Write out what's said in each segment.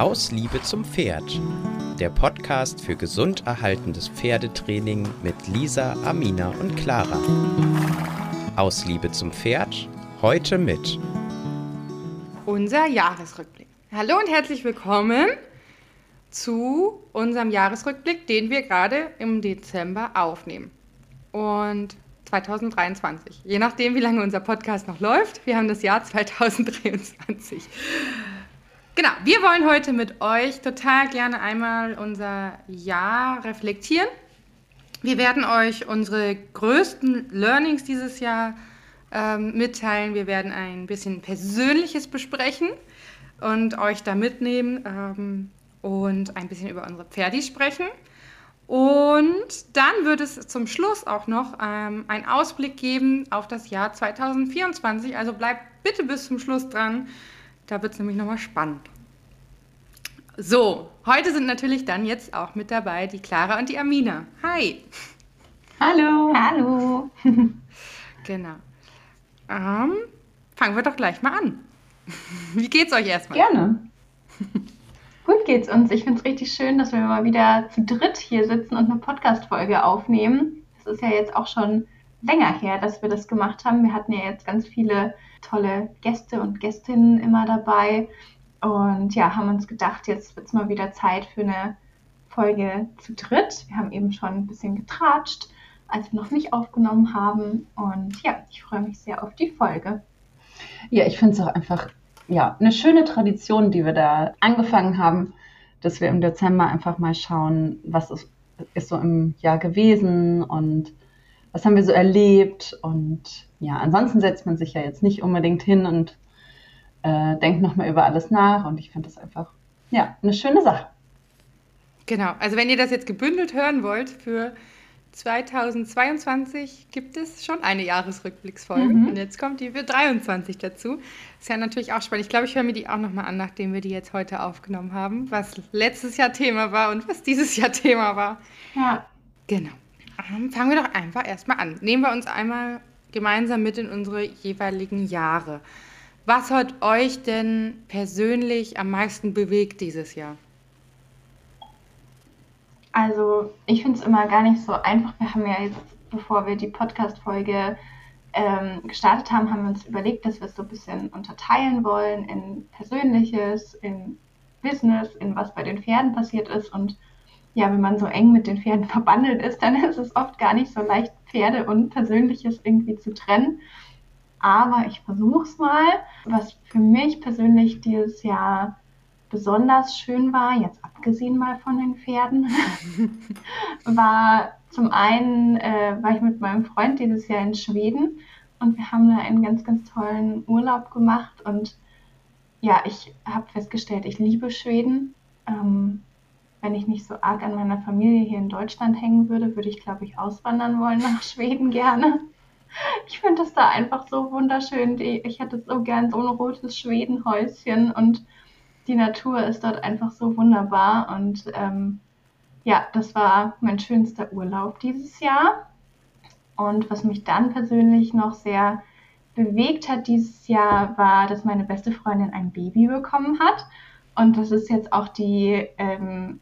Aus Liebe zum Pferd. Der Podcast für gesund erhaltendes Pferdetraining mit Lisa, Amina und Clara. Aus Liebe zum Pferd. Heute mit unser Jahresrückblick. Hallo und herzlich willkommen zu unserem Jahresrückblick, den wir gerade im Dezember aufnehmen. Und 2023. Je nachdem, wie lange unser Podcast noch läuft. Wir haben das Jahr 2023. Genau, wir wollen heute mit euch total gerne einmal unser Jahr reflektieren. Wir werden euch unsere größten Learnings dieses Jahr ähm, mitteilen. Wir werden ein bisschen Persönliches besprechen und euch da mitnehmen ähm, und ein bisschen über unsere Pferdi sprechen. Und dann wird es zum Schluss auch noch ähm, einen Ausblick geben auf das Jahr 2024. Also bleibt bitte bis zum Schluss dran. Da wird es nämlich nochmal spannend. So, heute sind natürlich dann jetzt auch mit dabei die Clara und die Amina. Hi. Hallo. Hallo. genau. Ähm, fangen wir doch gleich mal an. Wie geht's euch erstmal? Gerne. Gut geht's uns. Ich finde es richtig schön, dass wir mal wieder zu dritt hier sitzen und eine Podcast-Folge aufnehmen. Es ist ja jetzt auch schon länger her, dass wir das gemacht haben. Wir hatten ja jetzt ganz viele tolle Gäste und Gästinnen immer dabei. Und ja, haben uns gedacht, jetzt wird es mal wieder Zeit für eine Folge zu dritt. Wir haben eben schon ein bisschen getratscht, als wir noch nicht aufgenommen haben. Und ja, ich freue mich sehr auf die Folge. Ja, ich finde es auch einfach ja, eine schöne Tradition, die wir da angefangen haben, dass wir im Dezember einfach mal schauen, was ist, ist so im Jahr gewesen und was haben wir so erlebt. Und ja, ansonsten setzt man sich ja jetzt nicht unbedingt hin und äh, denkt nochmal über alles nach. Und ich finde das einfach, ja, eine schöne Sache. Genau, also wenn ihr das jetzt gebündelt hören wollt für 2022 gibt es schon eine Jahresrückblicksfolge mhm. und jetzt kommt die für 23 dazu. Ist ja natürlich auch spannend. Ich glaube, ich höre mir die auch nochmal an, nachdem wir die jetzt heute aufgenommen haben, was letztes Jahr Thema war und was dieses Jahr Thema war. Ja. Genau. Ähm, fangen wir doch einfach erstmal an. Nehmen wir uns einmal gemeinsam mit in unsere jeweiligen Jahre. Was hat euch denn persönlich am meisten bewegt dieses Jahr? Also ich finde es immer gar nicht so einfach. Wir haben ja jetzt, bevor wir die Podcast-Folge ähm, gestartet haben, haben wir uns überlegt, dass wir es so ein bisschen unterteilen wollen in Persönliches, in Business, in was bei den Pferden passiert ist. Und ja, wenn man so eng mit den Pferden verbandelt ist, dann ist es oft gar nicht so leicht, Pferde und Persönliches irgendwie zu trennen. Aber ich versuche es mal. Was für mich persönlich dieses Jahr besonders schön war, jetzt abgesehen mal von den Pferden, war zum einen, äh, war ich mit meinem Freund dieses Jahr in Schweden und wir haben da einen ganz, ganz tollen Urlaub gemacht und ja, ich habe festgestellt, ich liebe Schweden. Ähm, wenn ich nicht so arg an meiner Familie hier in Deutschland hängen würde, würde ich, glaube ich, auswandern wollen nach Schweden gerne. Ich finde das da einfach so wunderschön. Ich hätte so gern so ein rotes Schwedenhäuschen und die Natur ist dort einfach so wunderbar und ähm, ja, das war mein schönster Urlaub dieses Jahr. Und was mich dann persönlich noch sehr bewegt hat dieses Jahr, war, dass meine beste Freundin ein Baby bekommen hat. Und das ist jetzt auch die, ähm,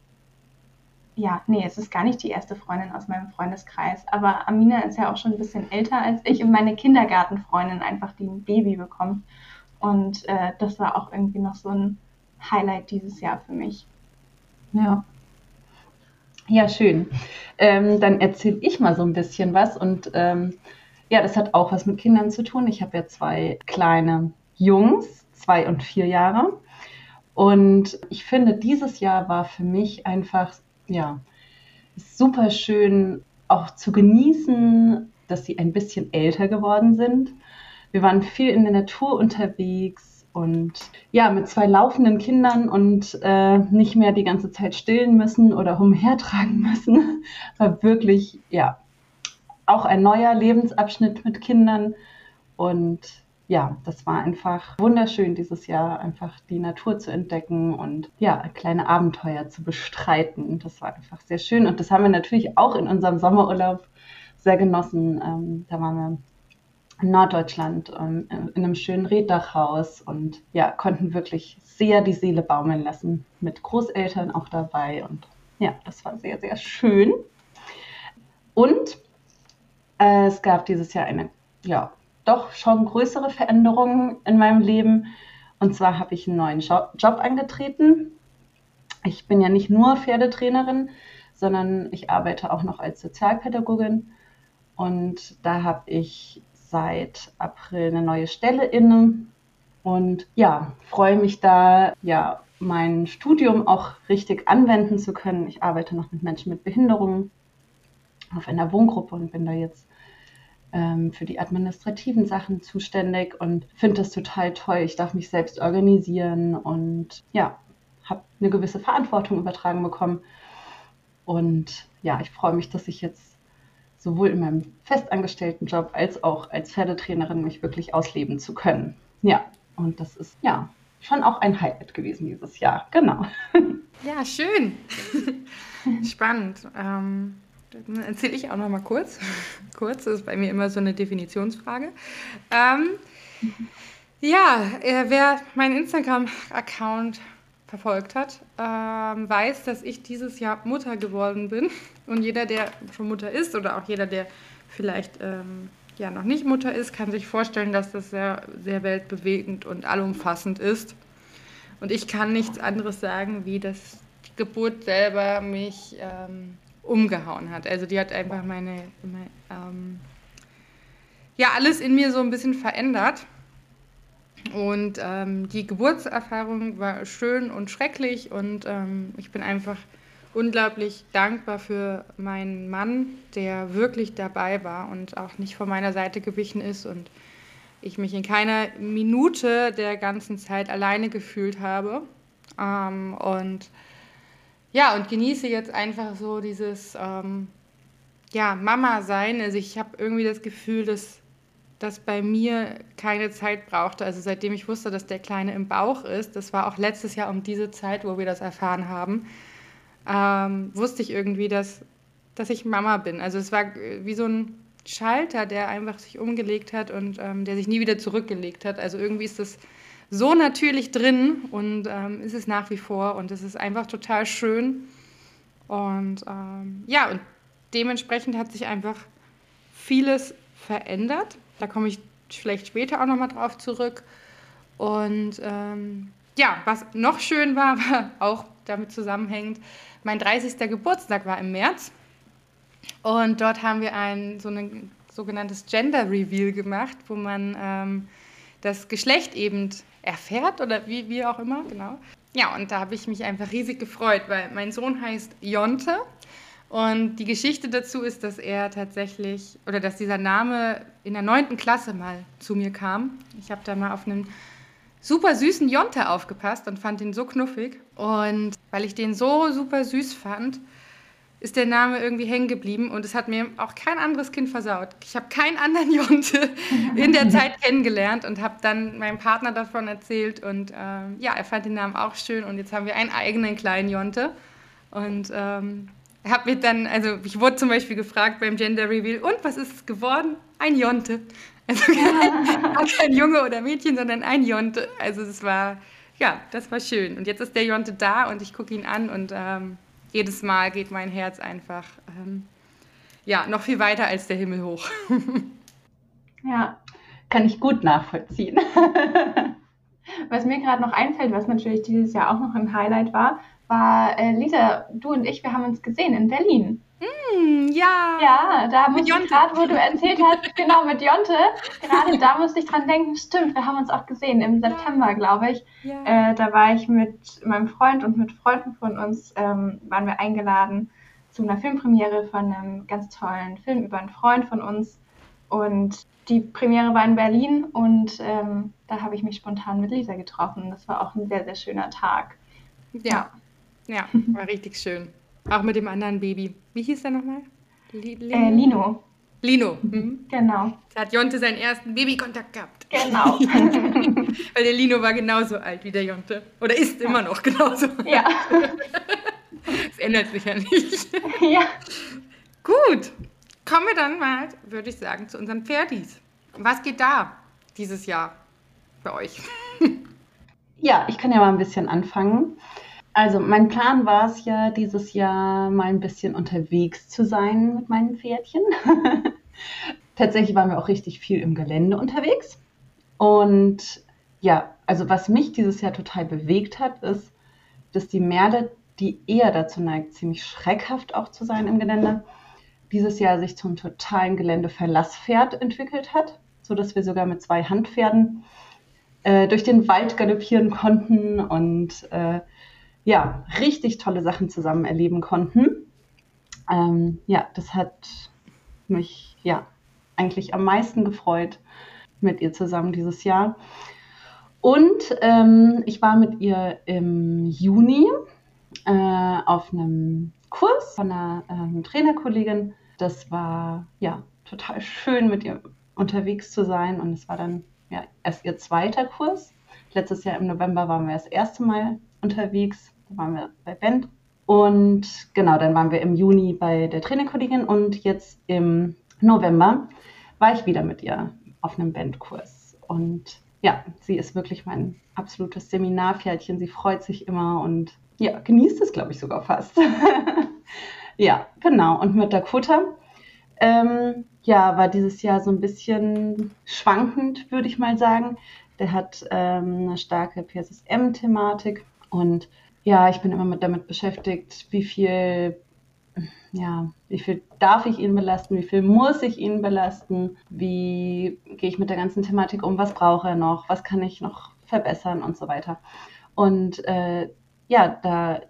ja, nee, es ist gar nicht die erste Freundin aus meinem Freundeskreis. Aber Amina ist ja auch schon ein bisschen älter als ich und meine Kindergartenfreundin einfach, die ein Baby bekommt. Und äh, das war auch irgendwie noch so ein Highlight dieses Jahr für mich. Ja. Ja, schön. Ähm, dann erzähle ich mal so ein bisschen was. Und ähm, ja, das hat auch was mit Kindern zu tun. Ich habe ja zwei kleine Jungs, zwei und vier Jahre. Und ich finde, dieses Jahr war für mich einfach, ja, super schön auch zu genießen, dass sie ein bisschen älter geworden sind. Wir waren viel in der Natur unterwegs und ja, mit zwei laufenden Kindern und äh, nicht mehr die ganze Zeit stillen müssen oder umhertragen müssen, war wirklich, ja, auch ein neuer Lebensabschnitt mit Kindern. Und ja, das war einfach wunderschön dieses Jahr, einfach die Natur zu entdecken und ja, kleine Abenteuer zu bestreiten. Das war einfach sehr schön. Und das haben wir natürlich auch in unserem Sommerurlaub sehr genossen. Ähm, da waren wir in Norddeutschland ähm, in einem schönen Reddachhaus und ja, konnten wirklich sehr die Seele baumeln lassen, mit Großeltern auch dabei. Und ja, das war sehr, sehr schön. Und äh, es gab dieses Jahr eine, ja, doch schon größere Veränderung in meinem Leben. Und zwar habe ich einen neuen Job angetreten. Ich bin ja nicht nur Pferdetrainerin, sondern ich arbeite auch noch als Sozialpädagogin. Und da habe ich seit April eine neue Stelle inne und ja, freue mich da, ja, mein Studium auch richtig anwenden zu können. Ich arbeite noch mit Menschen mit Behinderungen auf einer Wohngruppe und bin da jetzt ähm, für die administrativen Sachen zuständig und finde das total toll. Ich darf mich selbst organisieren und ja, habe eine gewisse Verantwortung übertragen bekommen. Und ja, ich freue mich, dass ich jetzt sowohl in meinem festangestellten Job als auch als Pferdetrainerin mich wirklich ausleben zu können. Ja, und das ist ja schon auch ein Highlight gewesen dieses Jahr. Genau. Ja, schön. Spannend. Ähm, dann erzähle ich auch noch mal kurz. kurz, ist bei mir immer so eine Definitionsfrage. Ähm, ja, äh, wer meinen Instagram-Account verfolgt hat, ähm, weiß, dass ich dieses Jahr Mutter geworden bin. Und jeder, der schon Mutter ist oder auch jeder, der vielleicht ähm, ja noch nicht Mutter ist, kann sich vorstellen, dass das sehr, sehr weltbewegend und allumfassend ist. Und ich kann nichts anderes sagen, wie dass die Geburt selber mich ähm, umgehauen hat. Also die hat einfach meine, meine ähm, ja alles in mir so ein bisschen verändert. Und ähm, die Geburtserfahrung war schön und schrecklich und ähm, ich bin einfach unglaublich dankbar für meinen Mann, der wirklich dabei war und auch nicht von meiner Seite gewichen ist und ich mich in keiner Minute der ganzen Zeit alleine gefühlt habe. Ähm, und ja, und genieße jetzt einfach so dieses ähm, ja, Mama sein. Also ich habe irgendwie das Gefühl, dass das bei mir keine Zeit brauchte. Also seitdem ich wusste, dass der Kleine im Bauch ist, das war auch letztes Jahr um diese Zeit, wo wir das erfahren haben, ähm, wusste ich irgendwie, dass, dass ich Mama bin. Also es war wie so ein Schalter, der einfach sich umgelegt hat und ähm, der sich nie wieder zurückgelegt hat. Also irgendwie ist das so natürlich drin und ähm, ist es nach wie vor und es ist einfach total schön. Und ähm, ja, und dementsprechend hat sich einfach vieles verändert. Da komme ich vielleicht später auch nochmal drauf zurück. Und ähm, ja, was noch schön war, war auch damit zusammenhängend, mein 30. Geburtstag war im März. Und dort haben wir ein so ein sogenanntes Gender Reveal gemacht, wo man ähm, das Geschlecht eben erfährt oder wie, wie auch immer, genau. Ja, und da habe ich mich einfach riesig gefreut, weil mein Sohn heißt Jonte und die Geschichte dazu ist, dass er tatsächlich, oder dass dieser Name in der neunten Klasse mal zu mir kam. Ich habe da mal auf einen super süßen Jonte aufgepasst und fand ihn so knuffig. Und weil ich den so super süß fand, ist der Name irgendwie hängen geblieben und es hat mir auch kein anderes Kind versaut. Ich habe keinen anderen Jonte in der Zeit kennengelernt und habe dann meinem Partner davon erzählt und ähm, ja, er fand den Namen auch schön und jetzt haben wir einen eigenen kleinen Jonte und ähm, habe mir dann, also ich wurde zum Beispiel gefragt beim Gender Reveal, und was ist es geworden? Ein Jonte. Also kein, kein Junge oder Mädchen, sondern ein Jonte. Also es war, ja, das war schön. Und jetzt ist der Jonte da und ich gucke ihn an und ähm, jedes Mal geht mein Herz einfach, ähm, ja, noch viel weiter als der Himmel hoch. ja, kann ich gut nachvollziehen. was mir gerade noch einfällt, was natürlich dieses Jahr auch noch ein Highlight war, war äh, Lisa, du und ich, wir haben uns gesehen in Berlin. Mm, ja. Ja, da muss ich gerade, wo du erzählt hast, genau mit Jonte, gerade da musste ich dran denken, stimmt, wir haben uns auch gesehen im September, glaube ich. Ja. Äh, da war ich mit meinem Freund und mit Freunden von uns, ähm, waren wir eingeladen zu einer Filmpremiere von einem ganz tollen Film über einen Freund von uns. Und die Premiere war in Berlin und ähm, da habe ich mich spontan mit Lisa getroffen. Das war auch ein sehr, sehr schöner Tag. Ja. Ja, war richtig schön. Auch mit dem anderen Baby. Wie hieß der nochmal? Äh, Lino. Lino. Mhm. Genau. Da hat Jonte seinen ersten Babykontakt gehabt. Genau. Weil der Lino war genauso alt wie der Jonte. Oder ist immer noch genauso Ja. Das ändert sich ja nicht. Ja. Gut. Kommen wir dann mal, würde ich sagen, zu unseren Pferdis. Was geht da dieses Jahr bei euch? ja, ich kann ja mal ein bisschen anfangen. Also mein Plan war es ja, dieses Jahr mal ein bisschen unterwegs zu sein mit meinen Pferdchen. Tatsächlich waren wir auch richtig viel im Gelände unterwegs. Und ja, also was mich dieses Jahr total bewegt hat, ist, dass die Merle, die eher dazu neigt, ziemlich schreckhaft auch zu sein im Gelände, dieses Jahr sich zum totalen Geländeverlasspferd entwickelt hat, sodass wir sogar mit zwei Handpferden äh, durch den Wald galoppieren konnten und äh, ja, richtig tolle Sachen zusammen erleben konnten. Ähm, ja, das hat mich ja eigentlich am meisten gefreut mit ihr zusammen dieses Jahr. Und ähm, ich war mit ihr im Juni äh, auf einem Kurs von einer ähm, Trainerkollegin. Das war ja total schön, mit ihr unterwegs zu sein. Und es war dann ja erst ihr zweiter Kurs. Letztes Jahr im November waren wir das erste Mal unterwegs. Da waren wir bei Band. Und genau, dann waren wir im Juni bei der Trainerkollegin und jetzt im November war ich wieder mit ihr auf einem Bandkurs. Und ja, sie ist wirklich mein absolutes Seminarpferdchen. Sie freut sich immer und ja, genießt es, glaube ich, sogar fast. ja, genau. Und mit Dakota, ähm, ja, war dieses Jahr so ein bisschen schwankend, würde ich mal sagen. Der hat ähm, eine starke PSSM-Thematik und ja, ich bin immer mit damit beschäftigt, wie viel ja, wie viel darf ich ihn belasten, wie viel muss ich ihn belasten, wie gehe ich mit der ganzen Thematik um, was brauche er noch, was kann ich noch verbessern und so weiter. Und äh, ja, da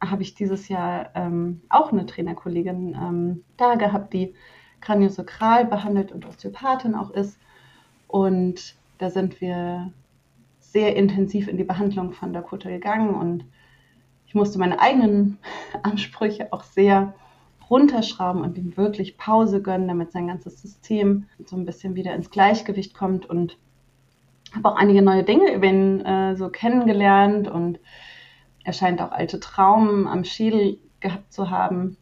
habe ich dieses Jahr ähm, auch eine Trainerkollegin ähm, da gehabt, die Kraniosakral behandelt und Osteopathin auch ist. Und da sind wir sehr intensiv in die Behandlung von Dakota gegangen und ich musste meine eigenen Ansprüche auch sehr runterschrauben und ihm wirklich Pause gönnen, damit sein ganzes System so ein bisschen wieder ins Gleichgewicht kommt und habe auch einige neue Dinge über ihn äh, so kennengelernt und er scheint auch alte Traumen am Schädel gehabt zu haben.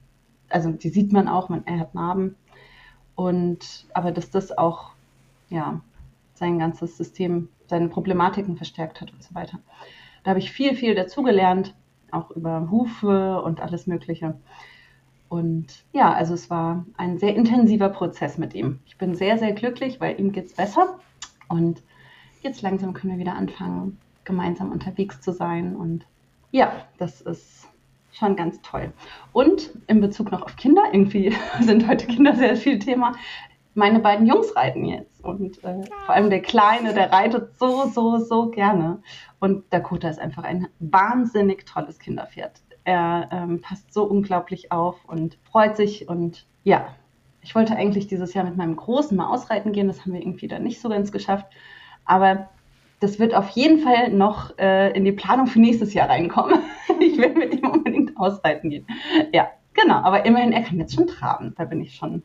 Also die sieht man auch, man, er hat Narben. Und aber dass das auch ja sein ganzes System, seine Problematiken verstärkt hat und so weiter. Da habe ich viel, viel dazugelernt, auch über Hufe und alles Mögliche. Und ja, also es war ein sehr intensiver Prozess mit ihm. Ich bin sehr, sehr glücklich, weil ihm geht es besser. Und jetzt langsam können wir wieder anfangen, gemeinsam unterwegs zu sein. Und ja, das ist schon ganz toll. Und in Bezug noch auf Kinder, irgendwie sind heute Kinder sehr viel Thema. Meine beiden Jungs reiten jetzt und äh, vor allem der Kleine, der reitet so, so, so gerne. Und Dakota ist einfach ein wahnsinnig tolles Kinderpferd. Er ähm, passt so unglaublich auf und freut sich. Und ja, ich wollte eigentlich dieses Jahr mit meinem Großen mal ausreiten gehen. Das haben wir irgendwie dann nicht so ganz geschafft. Aber das wird auf jeden Fall noch äh, in die Planung für nächstes Jahr reinkommen. ich will mit ihm unbedingt ausreiten gehen. Ja, genau. Aber immerhin, er kann jetzt schon traben. Da bin ich schon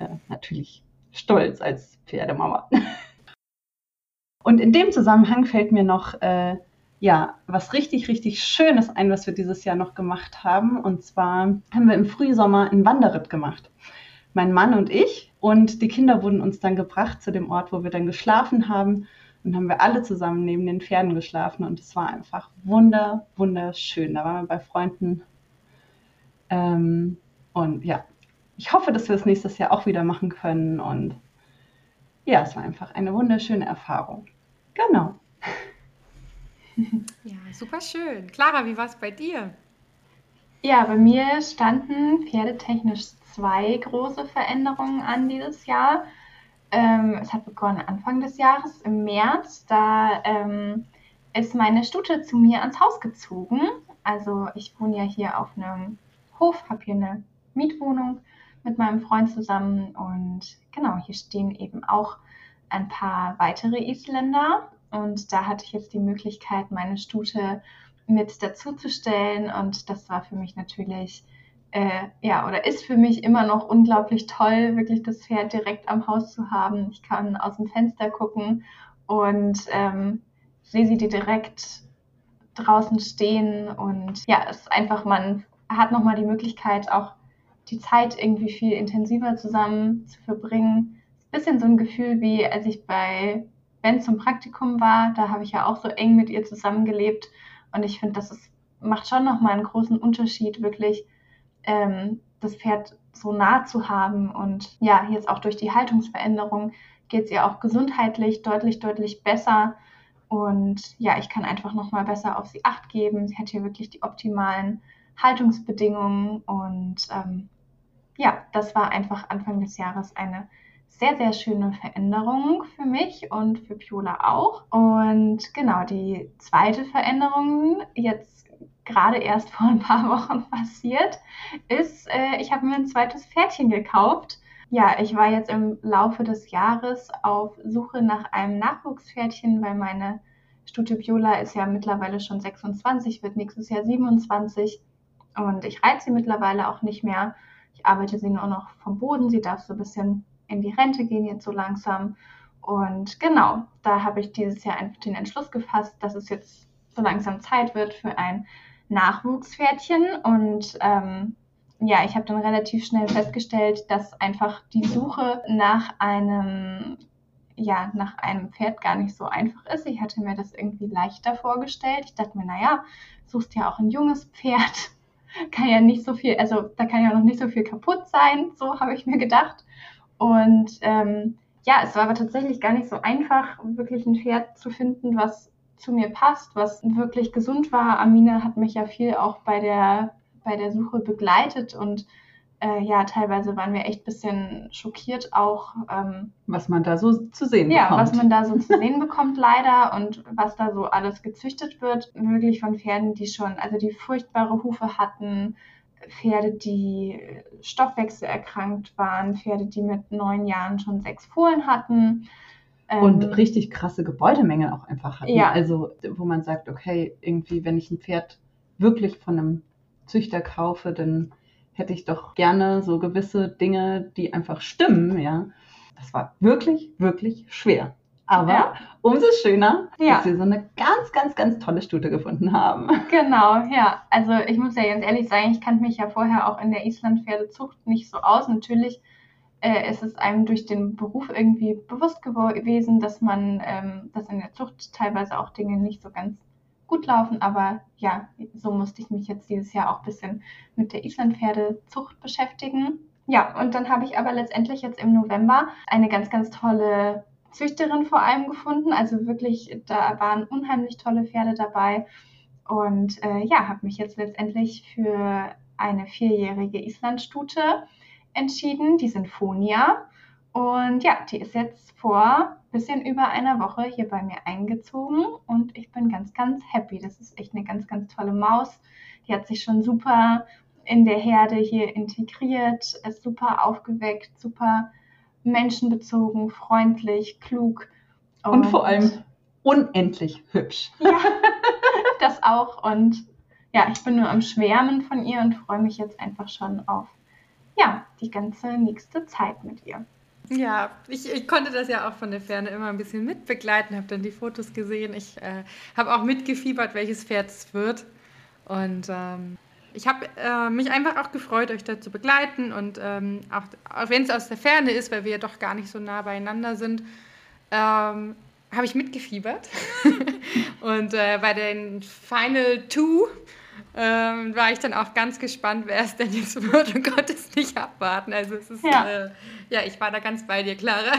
äh, natürlich stolz als Pferdemama. Und in dem Zusammenhang fällt mir noch äh, ja, was richtig, richtig Schönes ein, was wir dieses Jahr noch gemacht haben. Und zwar haben wir im Frühsommer einen Wanderritt gemacht. Mein Mann und ich. Und die Kinder wurden uns dann gebracht zu dem Ort, wo wir dann geschlafen haben. Und haben wir alle zusammen neben den Pferden geschlafen. Und es war einfach wunder, wunderschön. Da waren wir bei Freunden. Ähm, und ja, ich hoffe, dass wir es nächstes Jahr auch wieder machen können. Und ja, es war einfach eine wunderschöne Erfahrung. Genau. Ja, super schön. Clara, wie war es bei dir? Ja, bei mir standen pferdetechnisch zwei große Veränderungen an dieses Jahr. Ähm, es hat begonnen Anfang des Jahres, im März. Da ähm, ist meine Stute zu mir ans Haus gezogen. Also ich wohne ja hier auf einem Hof, habe hier eine Mietwohnung mit meinem Freund zusammen. Und genau, hier stehen eben auch ein paar weitere Isländer. Und da hatte ich jetzt die Möglichkeit, meine Stute mit dazuzustellen. Und das war für mich natürlich, äh, ja, oder ist für mich immer noch unglaublich toll, wirklich das Pferd direkt am Haus zu haben. Ich kann aus dem Fenster gucken und ähm, sehe sie direkt draußen stehen. Und ja, es ist einfach, man hat nochmal die Möglichkeit, auch die Zeit irgendwie viel intensiver zusammen zu verbringen bisschen so ein Gefühl wie, als ich bei Ben zum Praktikum war, da habe ich ja auch so eng mit ihr zusammengelebt und ich finde, das ist, macht schon nochmal einen großen Unterschied, wirklich ähm, das Pferd so nah zu haben und ja, jetzt auch durch die Haltungsveränderung geht es ihr auch gesundheitlich deutlich, deutlich besser. Und ja, ich kann einfach nochmal besser auf sie acht geben. Sie hat hier wirklich die optimalen Haltungsbedingungen. Und ähm, ja, das war einfach Anfang des Jahres eine sehr, sehr schöne Veränderung für mich und für Piola auch. Und genau, die zweite Veränderung, jetzt gerade erst vor ein paar Wochen passiert, ist, äh, ich habe mir ein zweites Pferdchen gekauft. Ja, ich war jetzt im Laufe des Jahres auf Suche nach einem Nachwuchspferdchen, weil meine Stute Biola ist ja mittlerweile schon 26, wird nächstes Jahr 27 und ich reite sie mittlerweile auch nicht mehr. Ich arbeite sie nur noch vom Boden. Sie darf so ein bisschen in die Rente gehen jetzt so langsam. Und genau, da habe ich dieses Jahr einfach den Entschluss gefasst, dass es jetzt so langsam Zeit wird für ein Nachwuchspferdchen. Und ähm, ja, ich habe dann relativ schnell festgestellt, dass einfach die Suche nach einem ja, nach einem Pferd gar nicht so einfach ist. Ich hatte mir das irgendwie leichter vorgestellt. Ich dachte mir, naja, suchst ja auch ein junges Pferd. Kann ja nicht so viel, also da kann ja noch nicht so viel kaputt sein, so habe ich mir gedacht. Und ähm, ja, es war aber tatsächlich gar nicht so einfach, wirklich ein Pferd zu finden, was zu mir passt, was wirklich gesund war. Amina hat mich ja viel auch bei der bei der Suche begleitet und äh, ja, teilweise waren wir echt ein bisschen schockiert auch. Ähm, was man da so zu sehen ja, bekommt. Ja, was man da so zu sehen bekommt leider und was da so alles gezüchtet wird. Wirklich von Pferden, die schon, also die furchtbare Hufe hatten, Pferde, die stoffwechselerkrankt waren, Pferde, die mit neun Jahren schon sechs Fohlen hatten. Und ähm, richtig krasse Gebäudemängel auch einfach hatten. Ja. Also, wo man sagt, okay, irgendwie, wenn ich ein Pferd wirklich von einem Züchter kaufe, dann hätte ich doch gerne so gewisse Dinge, die einfach stimmen, ja. Das war wirklich, wirklich schwer. Aber ja. umso schöner, ja. dass wir so eine ganz, ganz, ganz tolle Stute gefunden haben. Genau, ja. Also ich muss ja ganz ehrlich sagen, ich kannte mich ja vorher auch in der Islandpferdezucht nicht so aus. Natürlich äh, ist es einem durch den Beruf irgendwie bewusst gewesen, dass man, ähm, dass in der Zucht teilweise auch Dinge nicht so ganz gut laufen. Aber ja, so musste ich mich jetzt dieses Jahr auch ein bisschen mit der Islandpferdezucht beschäftigen. Ja, und dann habe ich aber letztendlich jetzt im November eine ganz, ganz tolle Züchterin vor allem gefunden. Also wirklich, da waren unheimlich tolle Pferde dabei. Und äh, ja, habe mich jetzt letztendlich für eine vierjährige Islandstute entschieden, die Sinfonia. Und ja, die ist jetzt vor bisschen über einer Woche hier bei mir eingezogen und ich bin ganz, ganz happy. Das ist echt eine ganz, ganz tolle Maus. Die hat sich schon super in der Herde hier integriert, ist super aufgeweckt, super menschenbezogen, freundlich, klug. Und, und vor allem unendlich hübsch. Ja, das auch. Und ja, ich bin nur am Schwärmen von ihr und freue mich jetzt einfach schon auf ja, die ganze nächste Zeit mit ihr. Ja, ich, ich, konnte das ja auch von der Ferne immer ein bisschen mitbegleiten, habe dann die Fotos gesehen. Ich äh, habe auch mitgefiebert, welches Pferd es wird. Und ähm, ich habe äh, mich einfach auch gefreut, euch da zu begleiten. Und ähm, auch, auch wenn es aus der Ferne ist, weil wir ja doch gar nicht so nah beieinander sind, ähm, habe ich mitgefiebert. und äh, bei den Final Two ähm, war ich dann auch ganz gespannt, wer es denn jetzt wird und konnte es nicht abwarten. Also es ist, ja, äh, ja ich war da ganz bei dir, Clara.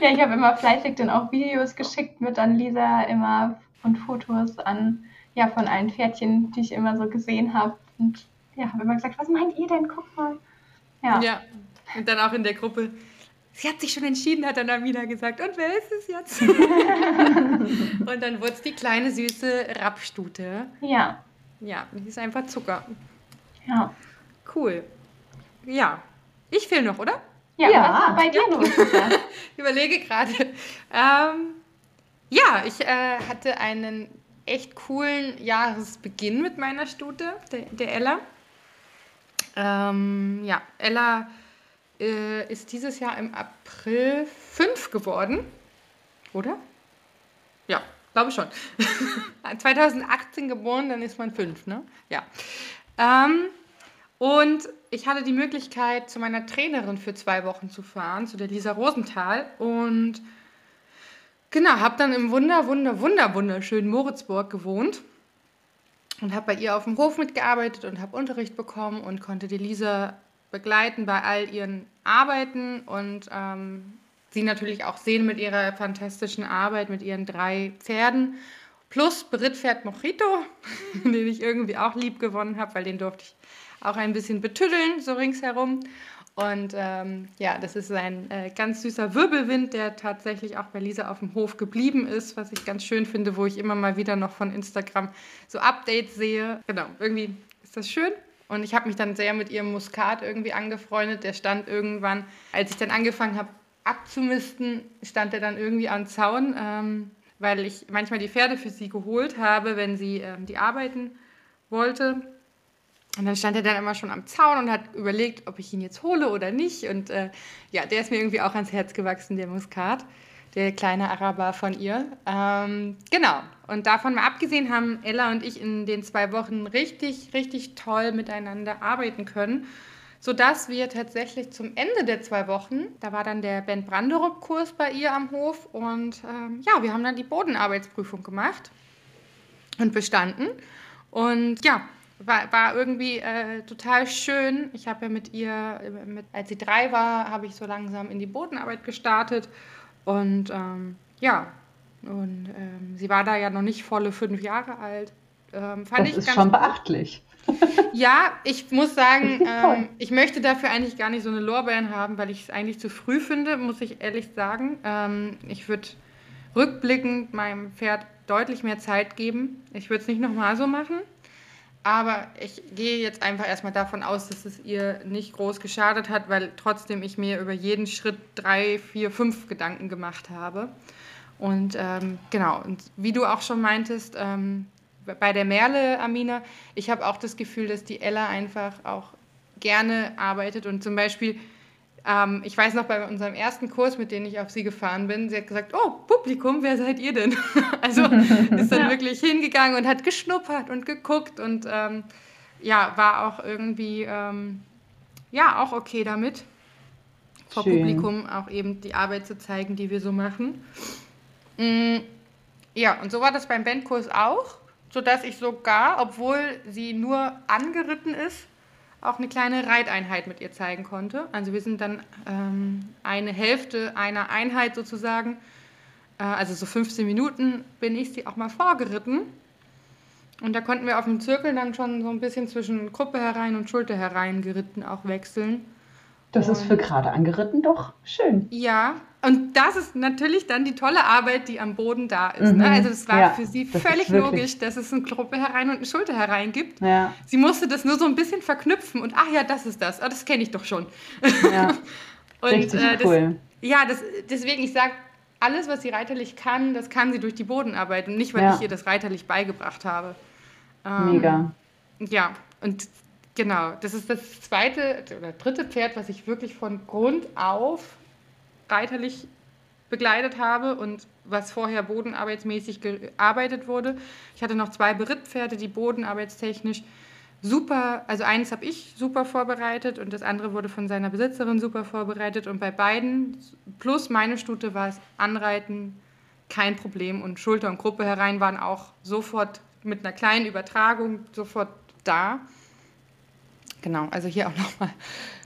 Ja, ich habe immer fleißig dann auch Videos geschickt mit an Lisa immer und Fotos an, ja, von allen Pferdchen, die ich immer so gesehen habe. Und ja, habe immer gesagt, was meint ihr denn? Guck mal. Ja. ja. Und dann auch in der Gruppe. Sie hat sich schon entschieden, hat dann Amina gesagt. Und wer ist es jetzt? und dann wurde es die kleine süße Rappstute. Ja. Ja, die ist einfach Zucker. Ja. Cool. Ja. Ich fehle noch, oder? Ja, ja. bei dir los. ich überlege gerade. Ähm, ja, ich äh, hatte einen echt coolen Jahresbeginn mit meiner Stute, der, der Ella. Ähm, ja, Ella äh, ist dieses Jahr im April fünf geworden, oder? Ja, glaube schon. 2018 geboren, dann ist man fünf, ne? Ja. Ähm, und ich hatte die Möglichkeit, zu meiner Trainerin für zwei Wochen zu fahren, zu der Lisa Rosenthal. Und genau, habe dann im wunder, wunder, wunder, wunderschönen Moritzburg gewohnt und habe bei ihr auf dem Hof mitgearbeitet und habe Unterricht bekommen und konnte die Lisa begleiten bei all ihren Arbeiten und ähm, sie natürlich auch sehen mit ihrer fantastischen Arbeit mit ihren drei Pferden. Plus Berittpferd Mojito, den ich irgendwie auch lieb gewonnen habe, weil den durfte ich auch ein bisschen betüddeln, so ringsherum. Und ähm, ja, das ist ein äh, ganz süßer Wirbelwind, der tatsächlich auch bei Lisa auf dem Hof geblieben ist, was ich ganz schön finde, wo ich immer mal wieder noch von Instagram so Updates sehe. Genau, irgendwie ist das schön. Und ich habe mich dann sehr mit ihrem Muskat irgendwie angefreundet. Der stand irgendwann, als ich dann angefangen habe abzumisten, stand er dann irgendwie am Zaun, ähm, weil ich manchmal die Pferde für sie geholt habe, wenn sie ähm, die arbeiten wollte. Und dann stand er dann immer schon am Zaun und hat überlegt, ob ich ihn jetzt hole oder nicht. Und äh, ja, der ist mir irgendwie auch ans Herz gewachsen, der Muskat, der kleine Araber von ihr. Ähm, genau. Und davon mal abgesehen haben Ella und ich in den zwei Wochen richtig, richtig toll miteinander arbeiten können, sodass wir tatsächlich zum Ende der zwei Wochen, da war dann der Ben Branderup-Kurs bei ihr am Hof und ähm, ja, wir haben dann die Bodenarbeitsprüfung gemacht und bestanden. Und ja, war, war irgendwie äh, total schön. Ich habe ja mit ihr, mit, als sie drei war, habe ich so langsam in die Bodenarbeit gestartet. Und ähm, ja, und ähm, sie war da ja noch nicht volle fünf Jahre alt. Ähm, das ist schon beachtlich. Ja, ich muss sagen, ähm, ich möchte dafür eigentlich gar nicht so eine Lorbeeren haben, weil ich es eigentlich zu früh finde, muss ich ehrlich sagen. Ähm, ich würde rückblickend meinem Pferd deutlich mehr Zeit geben. Ich würde es nicht nochmal so machen. Aber ich gehe jetzt einfach erstmal davon aus, dass es ihr nicht groß geschadet hat, weil trotzdem ich mir über jeden Schritt drei, vier, fünf Gedanken gemacht habe. Und ähm, genau, und wie du auch schon meintest, ähm, bei der Merle, Amina, ich habe auch das Gefühl, dass die Ella einfach auch gerne arbeitet und zum Beispiel ähm, ich weiß noch bei unserem ersten Kurs, mit dem ich auf sie gefahren bin, sie hat gesagt, oh, Publikum, wer seid ihr denn? also ist dann ja. wirklich hingegangen und hat geschnuppert und geguckt und ähm, ja, war auch irgendwie, ähm, ja, auch okay damit, vor Schön. Publikum auch eben die Arbeit zu zeigen, die wir so machen. Mm, ja, und so war das beim Bandkurs auch, sodass ich sogar, obwohl sie nur angeritten ist, auch eine kleine Reiteinheit mit ihr zeigen konnte. Also wir sind dann ähm, eine Hälfte einer Einheit sozusagen, äh, also so 15 Minuten bin ich sie auch mal vorgeritten. Und da konnten wir auf dem Zirkel dann schon so ein bisschen zwischen Gruppe herein und Schulter herein geritten auch wechseln. Das ist für gerade angeritten doch schön. Ja, und das ist natürlich dann die tolle Arbeit, die am Boden da ist. Ne? Mhm. Ne? Also es war ja, für sie völlig logisch, dass es eine Gruppe herein und eine Schulter herein gibt. Ja. Sie musste das nur so ein bisschen verknüpfen und ach ja, das ist das. Oh, das kenne ich doch schon. Ja. und, Richtig äh, das, cool. Ja, das, deswegen, ich sage, alles, was sie reiterlich kann, das kann sie durch die Bodenarbeit und nicht, weil ich ihr das reiterlich beigebracht habe. Ähm, Mega. Ja, und Genau, das ist das zweite oder dritte Pferd, was ich wirklich von Grund auf reiterlich begleitet habe und was vorher bodenarbeitsmäßig gearbeitet wurde. Ich hatte noch zwei Berittpferde, die bodenarbeitstechnisch super, also eins habe ich super vorbereitet und das andere wurde von seiner Besitzerin super vorbereitet und bei beiden plus meine Stute war es Anreiten kein Problem und Schulter und Gruppe herein waren auch sofort mit einer kleinen Übertragung sofort da. Genau, also hier auch nochmal.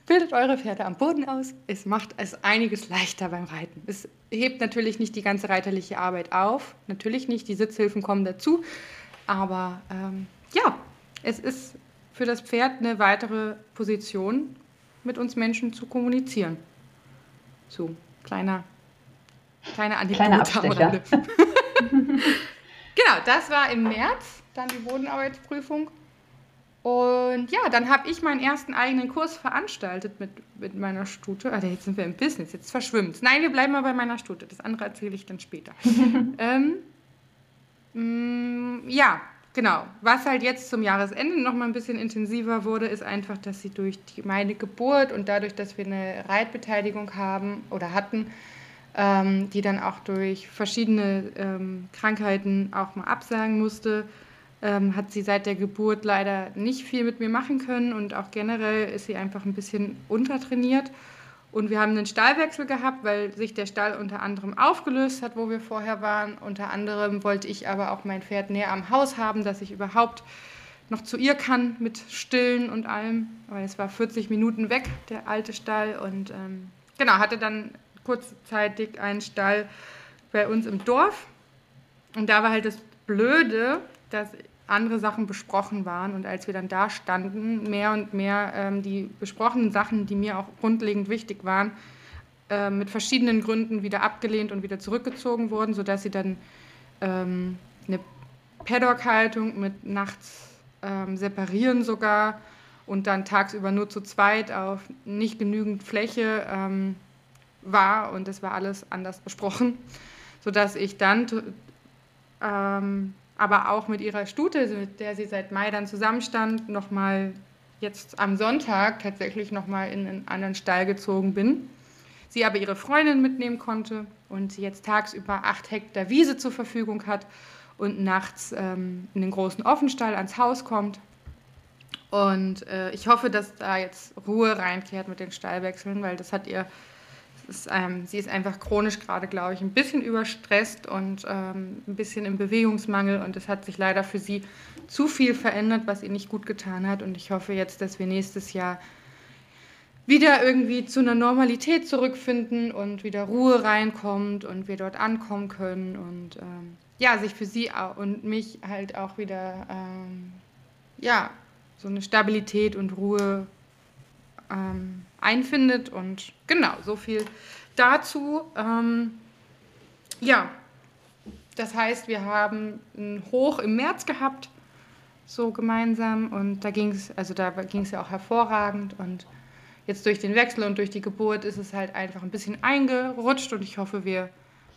Bildet eure Pferde am Boden aus. Es macht es einiges leichter beim Reiten. Es hebt natürlich nicht die ganze reiterliche Arbeit auf. Natürlich nicht, die Sitzhilfen kommen dazu. Aber ähm, ja, es ist für das Pferd eine weitere Position, mit uns Menschen zu kommunizieren. So, kleiner, kleine Anekdote am Rande. genau, das war im März, dann die Bodenarbeitsprüfung. Und ja, dann habe ich meinen ersten eigenen Kurs veranstaltet mit, mit meiner Stute. Ah, jetzt sind wir im Business, jetzt verschwimmt es. Nein, wir bleiben mal bei meiner Stute. Das andere erzähle ich dann später. ähm, mh, mm, ja, genau. Was halt jetzt zum Jahresende noch mal ein bisschen intensiver wurde, ist einfach, dass sie durch die, meine Geburt und dadurch, dass wir eine Reitbeteiligung haben oder hatten, ähm, die dann auch durch verschiedene ähm, Krankheiten auch mal absagen musste, ähm, hat sie seit der Geburt leider nicht viel mit mir machen können und auch generell ist sie einfach ein bisschen untertrainiert. Und wir haben einen Stallwechsel gehabt, weil sich der Stall unter anderem aufgelöst hat, wo wir vorher waren. Unter anderem wollte ich aber auch mein Pferd näher am Haus haben, dass ich überhaupt noch zu ihr kann mit Stillen und allem. Weil es war 40 Minuten weg, der alte Stall. Und ähm, genau, hatte dann kurzzeitig einen Stall bei uns im Dorf. Und da war halt das Blöde, dass andere Sachen besprochen waren. Und als wir dann da standen, mehr und mehr ähm, die besprochenen Sachen, die mir auch grundlegend wichtig waren, äh, mit verschiedenen Gründen wieder abgelehnt und wieder zurückgezogen wurden, sodass sie dann ähm, eine Paddock-Haltung mit nachts ähm, separieren sogar und dann tagsüber nur zu zweit auf nicht genügend Fläche ähm, war und das war alles anders besprochen, sodass ich dann ähm, aber auch mit ihrer Stute, mit der sie seit Mai dann zusammenstand, nochmal jetzt am Sonntag tatsächlich nochmal in einen anderen Stall gezogen bin. Sie aber ihre Freundin mitnehmen konnte und sie jetzt tagsüber acht Hektar Wiese zur Verfügung hat und nachts ähm, in den großen Offenstall ans Haus kommt. Und äh, ich hoffe, dass da jetzt Ruhe reinkehrt mit den Stallwechseln, weil das hat ihr ist, ähm, sie ist einfach chronisch gerade, glaube ich, ein bisschen überstresst und ähm, ein bisschen im Bewegungsmangel und es hat sich leider für sie zu viel verändert, was ihr nicht gut getan hat. Und ich hoffe jetzt, dass wir nächstes Jahr wieder irgendwie zu einer Normalität zurückfinden und wieder Ruhe reinkommt und wir dort ankommen können und ähm, ja, sich für sie und mich halt auch wieder ähm, ja, so eine Stabilität und Ruhe ähm, einfindet. Und genau, so viel dazu. Ähm, ja, das heißt, wir haben ein Hoch im März gehabt, so gemeinsam. Und da ging es, also da ging es ja auch hervorragend. Und jetzt durch den Wechsel und durch die Geburt ist es halt einfach ein bisschen eingerutscht. Und ich hoffe, wir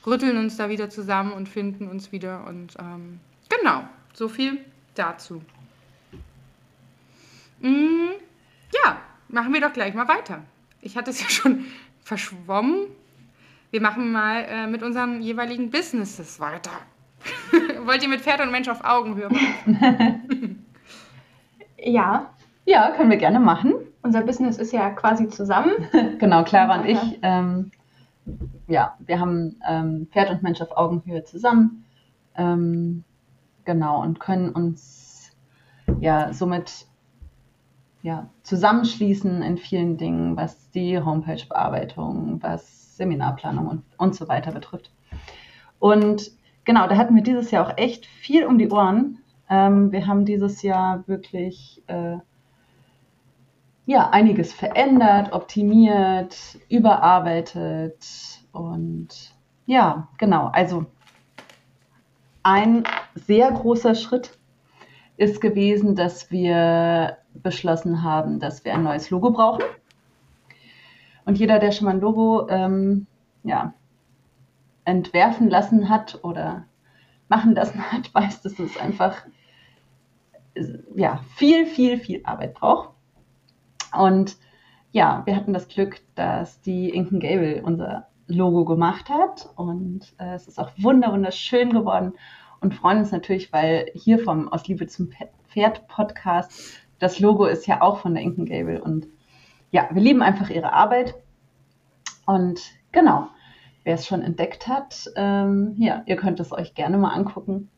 rütteln uns da wieder zusammen und finden uns wieder. Und ähm, genau, so viel dazu. Mm, ja, machen wir doch gleich mal weiter. Ich hatte es ja schon verschwommen. Wir machen mal äh, mit unseren jeweiligen Businesses weiter. Wollt ihr mit Pferd und Mensch auf Augenhöhe machen? ja. Ja, können wir gerne machen. Unser Business ist ja quasi zusammen. genau, Clara und ich. Ähm, ja, wir haben ähm, Pferd und Mensch auf Augenhöhe zusammen. Ähm, genau, und können uns ja somit ja, zusammenschließen in vielen Dingen, was die Homepage-Bearbeitung, was Seminarplanung und, und so weiter betrifft. Und genau, da hatten wir dieses Jahr auch echt viel um die Ohren. Ähm, wir haben dieses Jahr wirklich äh, ja, einiges verändert, optimiert, überarbeitet und ja, genau. Also ein sehr großer Schritt ist gewesen, dass wir beschlossen haben, dass wir ein neues Logo brauchen. Und jeder, der schon mal ein Logo ähm, ja, entwerfen lassen hat oder machen lassen hat, weiß, dass es einfach ja, viel, viel, viel Arbeit braucht. Und ja, wir hatten das Glück, dass die Inken Gable unser Logo gemacht hat und äh, es ist auch wunderschön geworden und freuen uns natürlich, weil hier vom Aus Liebe zum Pferd Podcast das Logo ist ja auch von der Inken Gable. Und ja, wir lieben einfach ihre Arbeit. Und genau, wer es schon entdeckt hat, ähm, ja, ihr könnt es euch gerne mal angucken.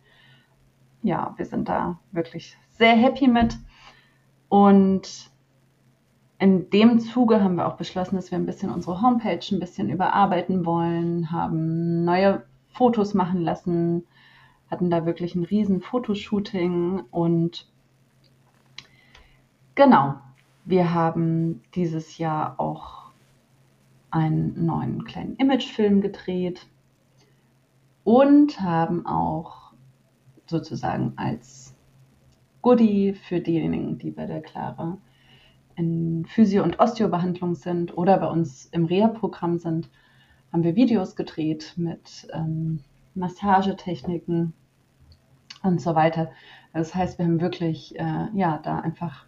Ja, wir sind da wirklich sehr happy mit. Und in dem Zuge haben wir auch beschlossen, dass wir ein bisschen unsere Homepage ein bisschen überarbeiten wollen, haben neue Fotos machen lassen, hatten da wirklich ein riesen Fotoshooting und Genau. Wir haben dieses Jahr auch einen neuen kleinen Imagefilm gedreht und haben auch sozusagen als Goodie für diejenigen, die bei der Clara in Physio- und Osteobehandlung sind oder bei uns im Reha-Programm sind, haben wir Videos gedreht mit ähm, Massagetechniken und so weiter. Das heißt, wir haben wirklich äh, ja da einfach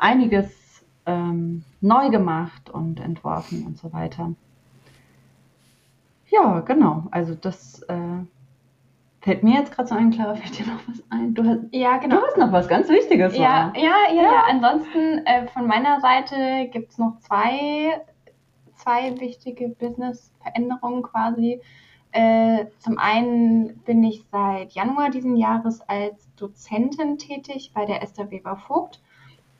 einiges ähm, neu gemacht und entworfen und so weiter. Ja, genau. Also das äh, Fällt mir jetzt gerade so ein, Clara, fällt dir noch was ein? Du hast, ja, genau. Du hast noch was ganz Wichtiges. Ja, ja, ja, ja, ja. Ansonsten äh, von meiner Seite gibt es noch zwei, zwei wichtige Business-Veränderungen quasi. Äh, zum einen bin ich seit Januar diesen Jahres als Dozentin tätig bei der Esther Weber Vogt.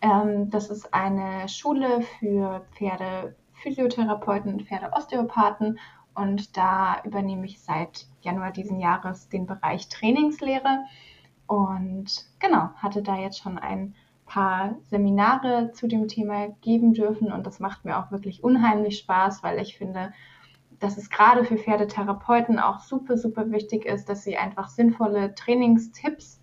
Ähm, das ist eine Schule für Pferdephysiotherapeuten und Pferdeosteopathen. Und da übernehme ich seit Januar diesen Jahres den Bereich Trainingslehre. Und genau, hatte da jetzt schon ein paar Seminare zu dem Thema geben dürfen. Und das macht mir auch wirklich unheimlich Spaß, weil ich finde, dass es gerade für Pferdetherapeuten auch super, super wichtig ist, dass sie einfach sinnvolle Trainingstipps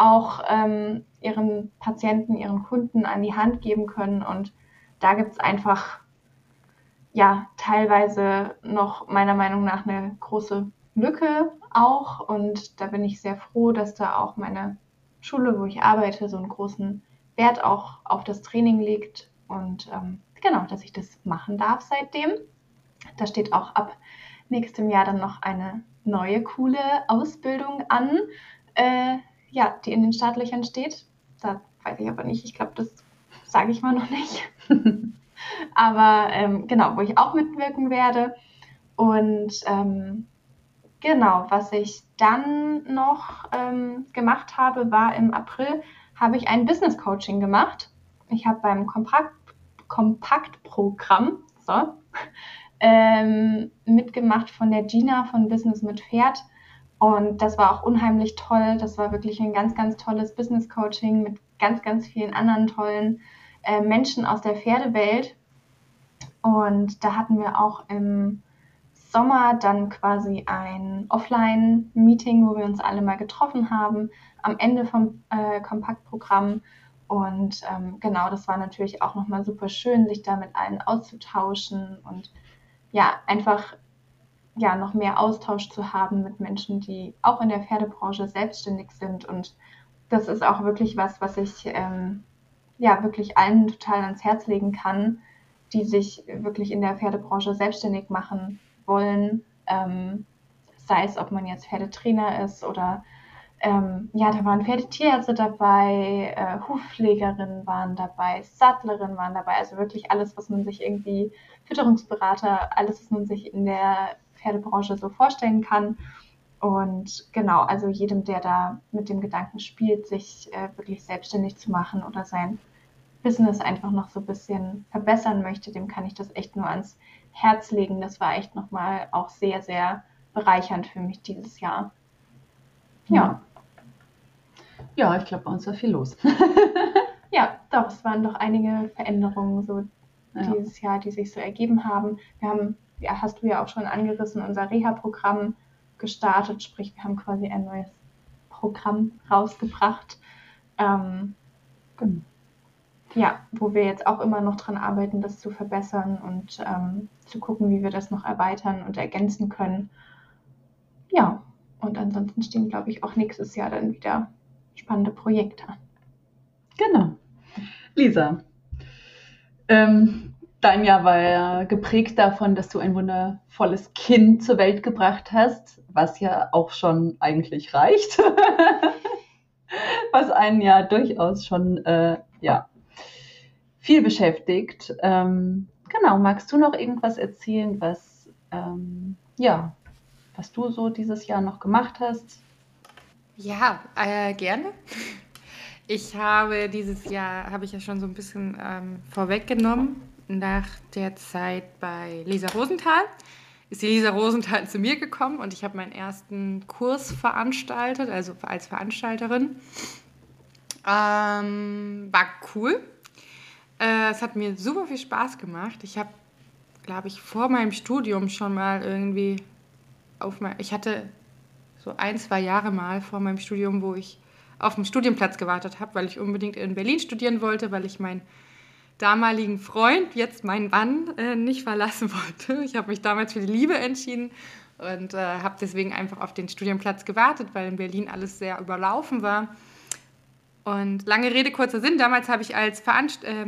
auch ähm, ihren Patienten, ihren Kunden an die Hand geben können. Und da gibt es einfach ja teilweise noch meiner Meinung nach eine große Lücke auch. Und da bin ich sehr froh, dass da auch meine Schule, wo ich arbeite, so einen großen Wert auch auf das Training legt. Und ähm, genau, dass ich das machen darf seitdem. Da steht auch ab nächstem Jahr dann noch eine neue coole Ausbildung an, äh, ja, die in den Startlöchern steht. Da weiß ich aber nicht, ich glaube, das sage ich mal noch nicht. aber ähm, genau, wo ich auch mitwirken werde. Und ähm, genau, was ich dann noch ähm, gemacht habe, war im April, habe ich ein Business Coaching gemacht. Ich habe beim Kompakt, Kompaktprogramm, so, ähm, mitgemacht von der Gina von Business mit Pferd. Und das war auch unheimlich toll. Das war wirklich ein ganz, ganz tolles Business Coaching mit ganz, ganz vielen anderen tollen äh, Menschen aus der Pferdewelt. Und da hatten wir auch im Sommer dann quasi ein Offline-Meeting, wo wir uns alle mal getroffen haben, am Ende vom äh, Kompaktprogramm. Und ähm, genau, das war natürlich auch nochmal super schön, sich da mit allen auszutauschen und ja, einfach ja, noch mehr Austausch zu haben mit Menschen, die auch in der Pferdebranche selbstständig sind. Und das ist auch wirklich was, was ich ähm, ja wirklich allen total ans Herz legen kann, die sich wirklich in der Pferdebranche selbstständig machen wollen. Ähm, sei es, ob man jetzt Pferdetrainer ist oder ähm, ja, da waren Pferdetierärzte dabei, äh, Hufpflegerinnen waren dabei, Sattlerinnen waren dabei, also wirklich alles, was man sich irgendwie, Fütterungsberater, alles, was man sich in der Pferdebranche so vorstellen kann. Und genau, also jedem, der da mit dem Gedanken spielt, sich äh, wirklich selbstständig zu machen oder sein Business einfach noch so ein bisschen verbessern möchte, dem kann ich das echt nur ans Herz legen. Das war echt nochmal auch sehr, sehr bereichernd für mich dieses Jahr. Ja. Ja, ich glaube, bei uns war viel los. ja, doch, es waren doch einige Veränderungen so ja. dieses Jahr, die sich so ergeben haben. Wir haben, ja, hast du ja auch schon angerissen, unser Reha-Programm gestartet, sprich, wir haben quasi ein neues Programm rausgebracht. Ähm, genau. Ja, wo wir jetzt auch immer noch dran arbeiten, das zu verbessern und ähm, zu gucken, wie wir das noch erweitern und ergänzen können. Ja, und ansonsten stehen, glaube ich, auch nächstes Jahr dann wieder spannende Projekte. Genau. Lisa, ähm, dein Jahr war ja geprägt davon, dass du ein wundervolles Kind zur Welt gebracht hast, was ja auch schon eigentlich reicht. was einen ja durchaus schon äh, ja, viel beschäftigt. Ähm, genau, magst du noch irgendwas erzählen, was ähm, ja, was du so dieses Jahr noch gemacht hast? Ja, äh, gerne. Ich habe dieses Jahr, habe ich ja schon so ein bisschen ähm, vorweggenommen, nach der Zeit bei Lisa Rosenthal ist die Lisa Rosenthal zu mir gekommen und ich habe meinen ersten Kurs veranstaltet, also als Veranstalterin. Ähm, war cool. Äh, es hat mir super viel Spaß gemacht. Ich habe, glaube ich, vor meinem Studium schon mal irgendwie auf mein, ich hatte so ein, zwei Jahre mal vor meinem Studium, wo ich auf dem Studienplatz gewartet habe, weil ich unbedingt in Berlin studieren wollte, weil ich meinen damaligen Freund, jetzt meinen Mann, äh, nicht verlassen wollte. Ich habe mich damals für die Liebe entschieden und äh, habe deswegen einfach auf den Studienplatz gewartet, weil in Berlin alles sehr überlaufen war. Und lange Rede, kurzer Sinn, damals habe ich, äh,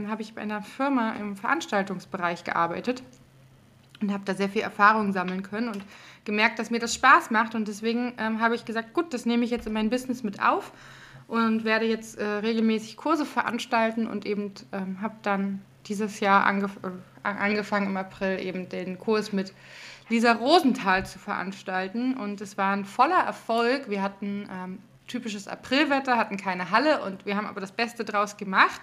habe ich bei einer Firma im Veranstaltungsbereich gearbeitet und habe da sehr viel Erfahrung sammeln können und gemerkt, dass mir das Spaß macht. Und deswegen ähm, habe ich gesagt, gut, das nehme ich jetzt in mein Business mit auf und werde jetzt äh, regelmäßig Kurse veranstalten und eben ähm, habe dann dieses Jahr angef äh, angefangen im April eben den Kurs mit Lisa Rosenthal zu veranstalten. Und es war ein voller Erfolg. Wir hatten ähm, typisches Aprilwetter, hatten keine Halle und wir haben aber das Beste draus gemacht.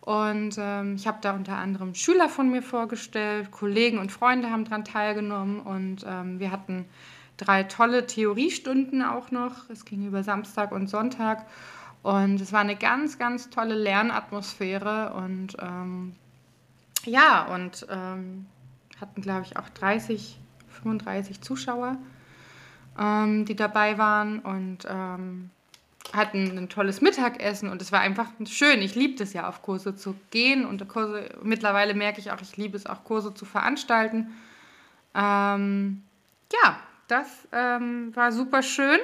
Und ähm, ich habe da unter anderem Schüler von mir vorgestellt, Kollegen und Freunde haben daran teilgenommen und ähm, wir hatten drei tolle Theoriestunden auch noch. Es ging über Samstag und Sonntag und es war eine ganz, ganz tolle Lernatmosphäre und ähm, ja, und ähm, hatten, glaube ich, auch 30, 35 Zuschauer, ähm, die dabei waren und ähm, hatten ein tolles Mittagessen und es war einfach schön. Ich liebe es ja, auf Kurse zu gehen und Kurse, mittlerweile merke ich auch, ich liebe es auch, Kurse zu veranstalten. Ähm, ja, das ähm, war super schön.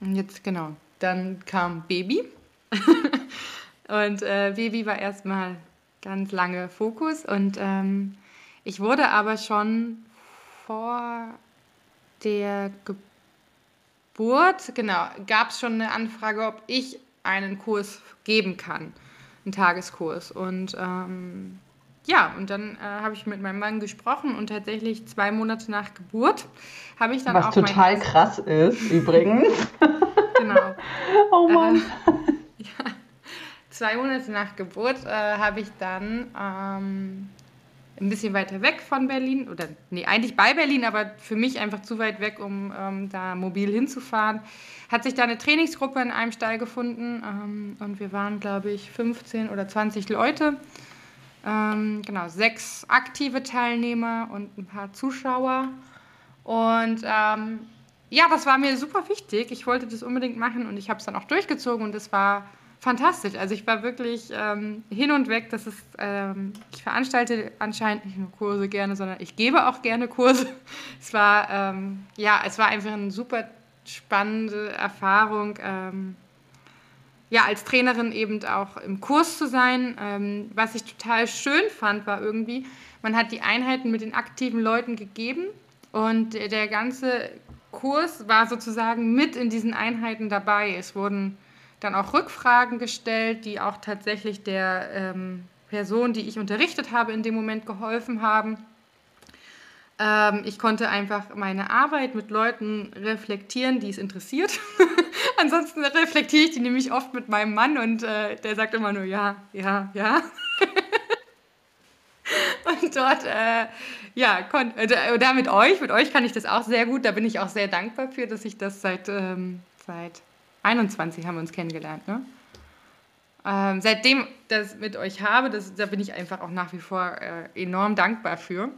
Und jetzt, genau, dann kam Baby. und äh, Baby war erstmal ganz lange Fokus und ähm, ich wurde aber schon vor der Geburt genau, gab es schon eine Anfrage, ob ich einen Kurs geben kann, einen Tageskurs. Und ähm, ja, und dann äh, habe ich mit meinem Mann gesprochen und tatsächlich zwei Monate nach Geburt habe ich dann Was auch. Was total krass ist, übrigens. genau. oh Mann. Äh, ja, zwei Monate nach Geburt äh, habe ich dann ähm, ein bisschen weiter weg von Berlin oder nee, eigentlich bei Berlin, aber für mich einfach zu weit weg, um ähm, da mobil hinzufahren. Hat sich da eine Trainingsgruppe in einem Stall gefunden ähm, und wir waren, glaube ich, 15 oder 20 Leute. Ähm, genau, sechs aktive Teilnehmer und ein paar Zuschauer. Und ähm, ja, das war mir super wichtig. Ich wollte das unbedingt machen und ich habe es dann auch durchgezogen und es war fantastisch. Also ich war wirklich ähm, hin und weg. Das ist, ähm, ich veranstalte anscheinend nicht nur Kurse gerne, sondern ich gebe auch gerne Kurse. Es war, ähm, ja, es war einfach eine super spannende Erfahrung. Ja, als Trainerin eben auch im Kurs zu sein. Ähm, was ich total schön fand, war irgendwie, man hat die Einheiten mit den aktiven Leuten gegeben und der ganze Kurs war sozusagen mit in diesen Einheiten dabei. Es wurden dann auch Rückfragen gestellt, die auch tatsächlich der ähm, Person, die ich unterrichtet habe, in dem Moment geholfen haben. Ähm, ich konnte einfach meine Arbeit mit Leuten reflektieren, die es interessiert. Ansonsten reflektiere ich die nämlich oft mit meinem Mann und äh, der sagt immer nur ja, ja, ja. und dort, äh, ja, kon äh, oder mit euch, mit euch kann ich das auch sehr gut. Da bin ich auch sehr dankbar für, dass ich das seit, ähm, seit 21 haben wir uns kennengelernt, ne? Ähm, seitdem das mit euch habe, das, da bin ich einfach auch nach wie vor äh, enorm dankbar für.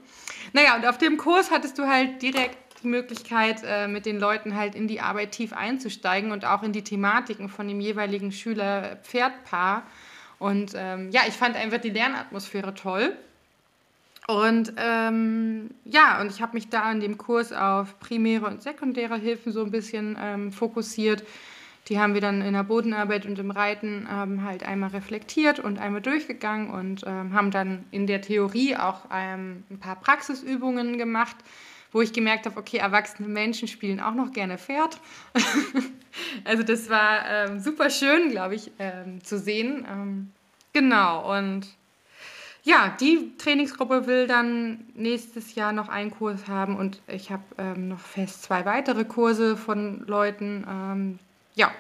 Naja, und auf dem Kurs hattest du halt direkt die Möglichkeit, äh, mit den Leuten halt in die Arbeit tief einzusteigen und auch in die Thematiken von dem jeweiligen Schüler-Pferdpaar. Und ähm, ja, ich fand einfach die Lernatmosphäre toll. Und ähm, ja, und ich habe mich da in dem Kurs auf primäre und sekundäre Hilfen so ein bisschen ähm, fokussiert die haben wir dann in der Bodenarbeit und im Reiten ähm, halt einmal reflektiert und einmal durchgegangen und ähm, haben dann in der Theorie auch ähm, ein paar Praxisübungen gemacht, wo ich gemerkt habe, okay, erwachsene Menschen spielen auch noch gerne Pferd. also das war ähm, super schön, glaube ich, ähm, zu sehen. Ähm, genau, und ja, die Trainingsgruppe will dann nächstes Jahr noch einen Kurs haben und ich habe ähm, noch fest zwei weitere Kurse von Leuten, ähm, ja,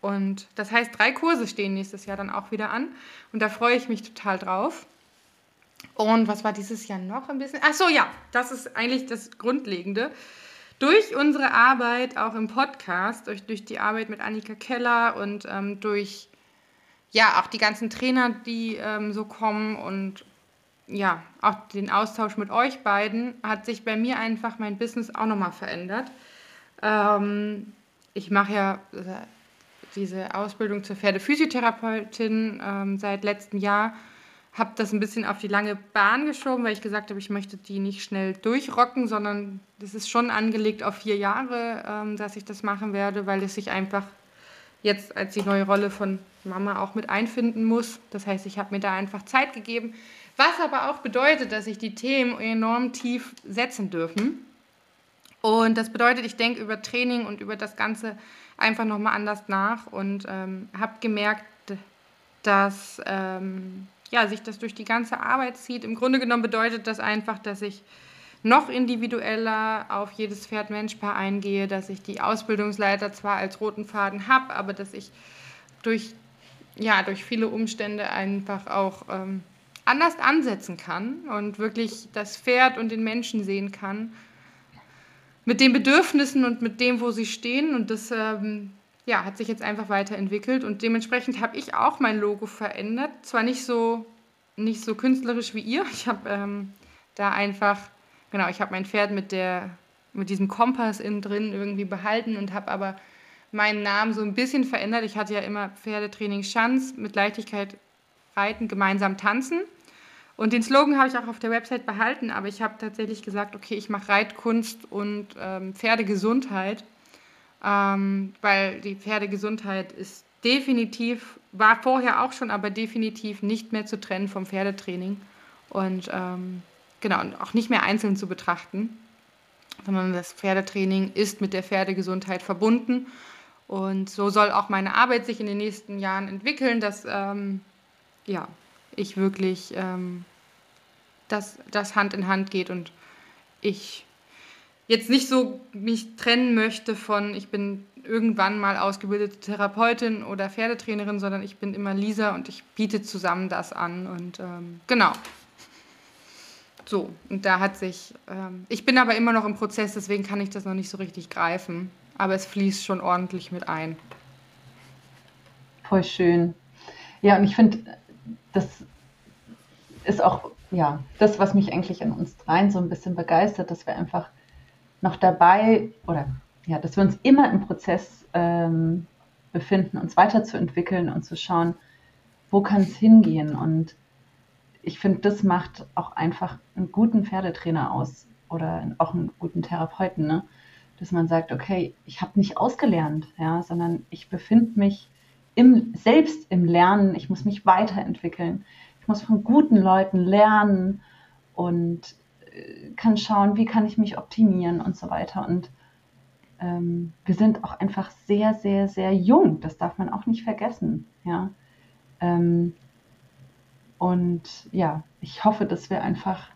und das heißt, drei Kurse stehen nächstes Jahr dann auch wieder an. Und da freue ich mich total drauf. Und was war dieses Jahr noch ein bisschen? Ach so, ja, das ist eigentlich das Grundlegende. Durch unsere Arbeit auch im Podcast, durch, durch die Arbeit mit Annika Keller und ähm, durch ja auch die ganzen Trainer, die ähm, so kommen und ja, auch den Austausch mit euch beiden, hat sich bei mir einfach mein Business auch nochmal verändert. Ähm, ich mache ja äh, diese Ausbildung zur Pferdephysiotherapeutin ähm, seit letztem Jahr, habe das ein bisschen auf die lange Bahn geschoben, weil ich gesagt habe, ich möchte die nicht schnell durchrocken, sondern das ist schon angelegt auf vier Jahre, ähm, dass ich das machen werde, weil es sich einfach jetzt als die neue Rolle von Mama auch mit einfinden muss. Das heißt, ich habe mir da einfach Zeit gegeben, Was aber auch bedeutet, dass sich die Themen enorm tief setzen dürfen. Und das bedeutet, ich denke über Training und über das Ganze einfach nochmal anders nach und ähm, habe gemerkt, dass ähm, ja, sich das durch die ganze Arbeit zieht. Im Grunde genommen bedeutet das einfach, dass ich noch individueller auf jedes Pferd-Mensch-Paar eingehe, dass ich die Ausbildungsleiter zwar als roten Faden habe, aber dass ich durch, ja, durch viele Umstände einfach auch ähm, anders ansetzen kann und wirklich das Pferd und den Menschen sehen kann mit den Bedürfnissen und mit dem, wo sie stehen. Und das ähm, ja, hat sich jetzt einfach weiterentwickelt und dementsprechend habe ich auch mein Logo verändert. Zwar nicht so, nicht so künstlerisch wie ihr. Ich habe ähm, da einfach, genau, ich habe mein Pferd mit, der, mit diesem Kompass innen drin irgendwie behalten und habe aber meinen Namen so ein bisschen verändert. Ich hatte ja immer Pferdetraining Schanz mit Leichtigkeit reiten, gemeinsam tanzen. Und den Slogan habe ich auch auf der Website behalten, aber ich habe tatsächlich gesagt, okay, ich mache Reitkunst und ähm, Pferdegesundheit. Ähm, weil die Pferdegesundheit ist definitiv, war vorher auch schon, aber definitiv nicht mehr zu trennen vom Pferdetraining. Und ähm, genau, und auch nicht mehr einzeln zu betrachten, sondern das Pferdetraining ist mit der Pferdegesundheit verbunden. Und so soll auch meine Arbeit sich in den nächsten Jahren entwickeln, dass ähm, ja, ich wirklich ähm, dass das Hand in Hand geht und ich jetzt nicht so mich trennen möchte von, ich bin irgendwann mal ausgebildete Therapeutin oder Pferdetrainerin, sondern ich bin immer Lisa und ich biete zusammen das an. Und ähm, genau. So, und da hat sich, ähm, ich bin aber immer noch im Prozess, deswegen kann ich das noch nicht so richtig greifen. Aber es fließt schon ordentlich mit ein. Voll schön. Ja, und ich finde, das ist auch ja, das, was mich eigentlich in uns dreien so ein bisschen begeistert, dass wir einfach noch dabei oder ja, dass wir uns immer im Prozess ähm, befinden, uns weiterzuentwickeln und zu schauen, wo kann es hingehen. Und ich finde, das macht auch einfach einen guten Pferdetrainer aus oder auch einen guten Therapeuten, ne? dass man sagt, okay, ich habe nicht ausgelernt, ja, sondern ich befinde mich im, selbst im Lernen, ich muss mich weiterentwickeln, ich muss von guten Leuten lernen und kann schauen, wie kann ich mich optimieren und so weiter. Und ähm, wir sind auch einfach sehr, sehr, sehr jung. Das darf man auch nicht vergessen. Ja. Ähm, und ja, ich hoffe, dass wir einfach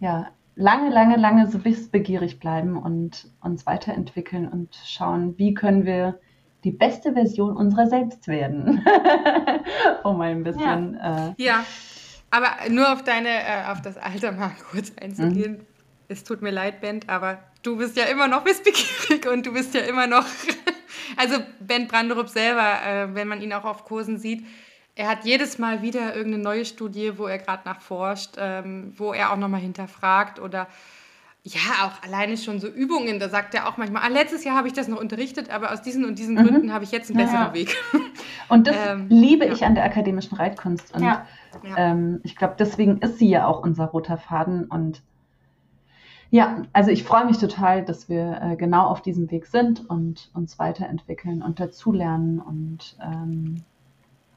ja, lange, lange, lange so wissbegierig bleiben und uns weiterentwickeln und schauen, wie können wir die beste Version unserer selbst werden. um ein bisschen. Ja. Äh, ja. Aber nur auf deine, äh, auf das Alter mal kurz einzugehen. Mhm. Es tut mir leid, Ben, aber du bist ja immer noch wissbegierig und du bist ja immer noch. also Ben Branderup selber, äh, wenn man ihn auch auf Kursen sieht, er hat jedes Mal wieder irgendeine neue Studie, wo er gerade nachforscht, ähm, wo er auch nochmal hinterfragt oder ja, auch alleine schon so Übungen, da sagt er auch manchmal, ah, letztes Jahr habe ich das noch unterrichtet, aber aus diesen und diesen mhm. Gründen habe ich jetzt einen besseren ja, ja. Weg. Und das ähm, liebe ja. ich an der akademischen Reitkunst. Und ähm, ich glaube, deswegen ist sie ja auch unser roter Faden. Und ja, also ich freue mich total, dass wir äh, genau auf diesem Weg sind und uns weiterentwickeln und dazulernen. Und ähm,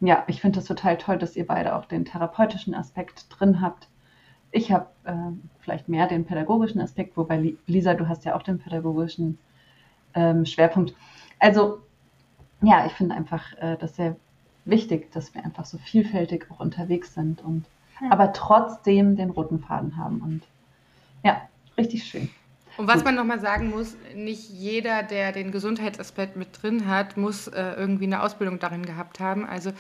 ja, ich finde es total toll, dass ihr beide auch den therapeutischen Aspekt drin habt. Ich habe äh, vielleicht mehr den pädagogischen Aspekt, wobei Lisa, du hast ja auch den pädagogischen ähm, Schwerpunkt. Also ja, ich finde einfach äh, das sehr wichtig, dass wir einfach so vielfältig auch unterwegs sind und ja. aber trotzdem den roten Faden haben. Und ja, richtig schön. Und was man nochmal sagen muss, nicht jeder, der den Gesundheitsaspekt mit drin hat, muss äh, irgendwie eine Ausbildung darin gehabt haben. Also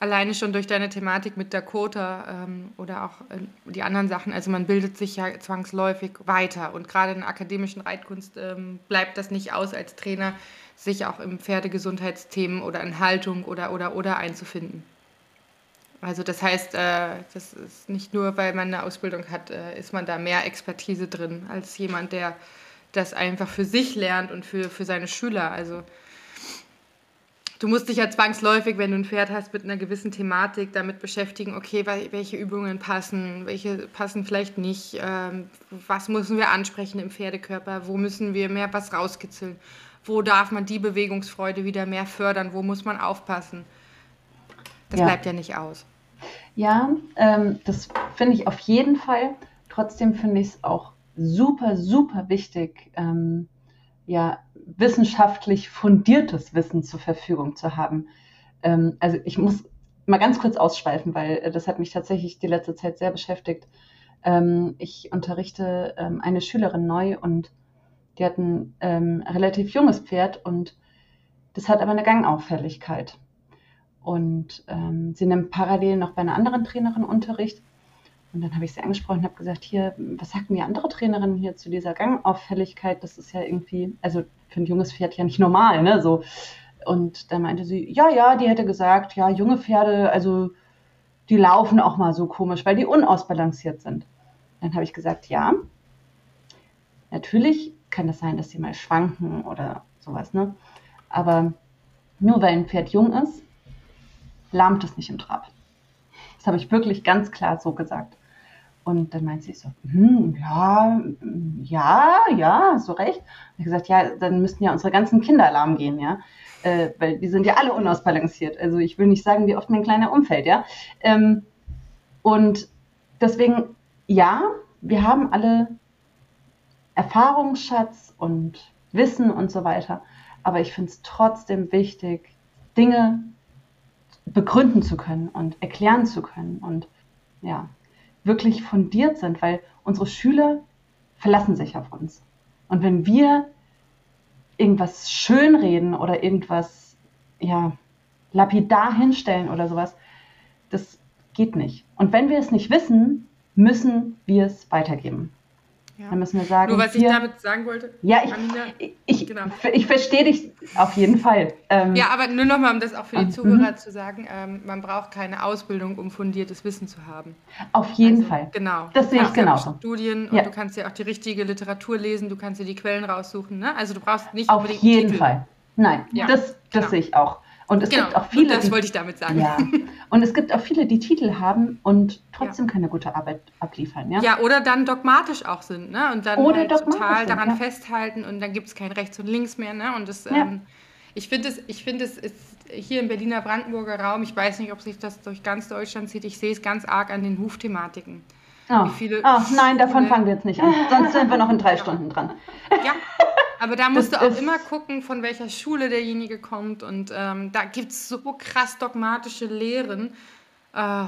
alleine schon durch deine Thematik mit Dakota ähm, oder auch äh, die anderen Sachen. Also man bildet sich ja zwangsläufig weiter. Und gerade in der akademischen Reitkunst ähm, bleibt das nicht aus als Trainer, sich auch im Pferdegesundheitsthemen oder in Haltung oder oder oder einzufinden. Also das heißt, äh, das ist nicht nur, weil man eine Ausbildung hat, äh, ist man da mehr Expertise drin als jemand, der das einfach für sich lernt und für, für seine Schüler. Also du musst dich ja zwangsläufig, wenn du ein Pferd hast, mit einer gewissen Thematik damit beschäftigen, okay, welche Übungen passen, welche passen vielleicht nicht, ähm, was müssen wir ansprechen im Pferdekörper, wo müssen wir mehr was rauskitzeln wo darf man die Bewegungsfreude wieder mehr fördern, wo muss man aufpassen. Das ja. bleibt ja nicht aus. Ja, ähm, das finde ich auf jeden Fall. Trotzdem finde ich es auch super, super wichtig, ähm, ja, wissenschaftlich fundiertes Wissen zur Verfügung zu haben. Ähm, also ich muss mal ganz kurz ausschweifen, weil äh, das hat mich tatsächlich die letzte Zeit sehr beschäftigt. Ähm, ich unterrichte ähm, eine Schülerin neu und die hat ein ähm, relativ junges Pferd und das hat aber eine Gangauffälligkeit. Und ähm, sie nimmt parallel noch bei einer anderen Trainerin Unterricht. Und dann habe ich sie angesprochen und habe gesagt, hier, was sagten die andere Trainerin hier zu dieser Gangauffälligkeit? Das ist ja irgendwie, also für ein junges Pferd ja nicht normal, ne? So. Und dann meinte sie, ja, ja, die hätte gesagt, ja, junge Pferde, also die laufen auch mal so komisch, weil die unausbalanciert sind. Dann habe ich gesagt, ja, natürlich kann das sein, dass sie mal schwanken oder sowas, ne? Aber nur weil ein Pferd jung ist, lahmt es nicht im Trab. Das habe ich wirklich ganz klar so gesagt. Und dann meint sie so, hm, ja, ja, ja, du recht. Und ich gesagt, ja, dann müssten ja unsere ganzen Kinder lahm gehen, ja. Äh, weil die sind ja alle unausbalanciert. Also ich will nicht sagen, wie oft mein kleiner umfällt, ja. Ähm, und deswegen, ja, wir haben alle Erfahrungsschatz und Wissen und so weiter. Aber ich finde es trotzdem wichtig, Dinge begründen zu können und erklären zu können und ja, wirklich fundiert sind, weil unsere Schüler verlassen sich auf uns. Und wenn wir irgendwas schönreden oder irgendwas ja, lapidar hinstellen oder sowas, das geht nicht. Und wenn wir es nicht wissen, müssen wir es weitergeben. Ja. Dann müssen wir sagen. Nur was hier, ich damit sagen wollte. Ja, ich, Amina, ich, genau. ich verstehe dich auf jeden Fall. Ähm, ja, aber nur nochmal, um das auch für die ähm, Zuhörer zu sagen, ähm, man braucht keine Ausbildung, um fundiertes Wissen zu haben. Auf jeden also, Fall. Genau. Das sehe ich genauso. Studien und ja. du kannst ja auch die richtige Literatur lesen, du kannst dir die Quellen raussuchen. Ne? Also du brauchst nicht auf jeden Titel. Fall. Nein, ja. das, das genau. sehe ich auch. Und es genau, gibt auch viele. Das wollte ich damit sagen. Ja. Und es gibt auch viele, die Titel haben und trotzdem ja. keine gute Arbeit abliefern. Ja, ja oder dann dogmatisch auch sind, ne? Und dann oder halt total sind, daran ja. festhalten und dann gibt es kein Rechts und Links mehr, ne? Und das, ähm, ich finde es, ich finde es ist hier im Berliner Brandenburger Raum, ich weiß nicht, ob sich das durch ganz Deutschland zieht, ich sehe es ganz arg an den Hufthematiken. Oh. Viele, oh, nein, davon fangen wir jetzt nicht an. Sonst sind wir noch in drei Stunden dran. Ja, aber da musst das du auch immer gucken, von welcher Schule derjenige kommt. Und ähm, da gibt es so krass dogmatische Lehren. Äh,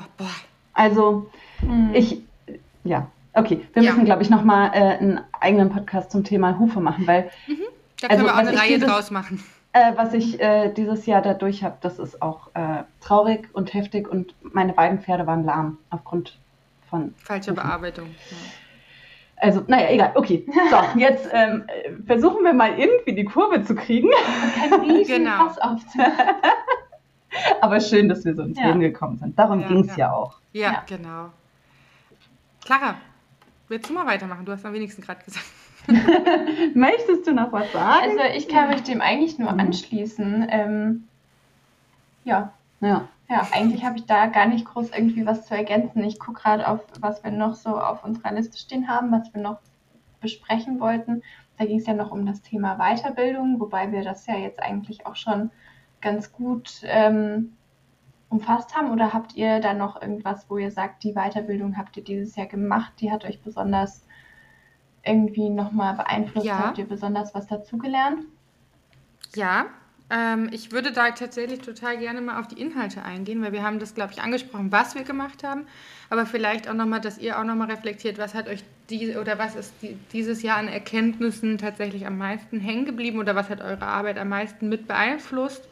also, hm. ich, ja, okay. Wir müssen, ja. glaube ich, nochmal äh, einen eigenen Podcast zum Thema Hufe machen, weil. Mhm. Da können also, wir auch eine Reihe dieses, draus machen. Äh, was ich äh, dieses Jahr dadurch habe, das ist auch äh, traurig und heftig und meine beiden Pferde waren lahm aufgrund von. Falsche Hufen. Bearbeitung. Ja. Also, naja, egal. Okay. So, jetzt ähm, versuchen wir mal irgendwie die Kurve zu kriegen. Kein riesen genau. Fass. Aber schön, dass wir so ins ja. Leben gekommen sind. Darum ja, ging es ja. ja. auch. Ja, ja, genau. Clara, willst du mal weitermachen? Du hast am wenigsten gerade gesagt. Möchtest du noch was sagen? Also ich kann mich dem eigentlich nur mhm. anschließen. Ähm, ja. Ja. Ja, eigentlich habe ich da gar nicht groß irgendwie was zu ergänzen. Ich gucke gerade auf, was wir noch so auf unserer Liste stehen haben, was wir noch besprechen wollten. Da ging es ja noch um das Thema Weiterbildung, wobei wir das ja jetzt eigentlich auch schon ganz gut ähm, umfasst haben. Oder habt ihr da noch irgendwas, wo ihr sagt, die Weiterbildung habt ihr dieses Jahr gemacht, die hat euch besonders irgendwie nochmal beeinflusst? Ja. Habt ihr besonders was dazugelernt? Ja, ähm, ich würde da tatsächlich total gerne mal auf die Inhalte eingehen, weil wir haben das, glaube ich, angesprochen, was wir gemacht haben, aber vielleicht auch nochmal, dass ihr auch nochmal reflektiert, was hat euch die, oder was ist die, dieses Jahr an Erkenntnissen tatsächlich am meisten hängen geblieben oder was hat eure Arbeit am meisten mit beeinflusst.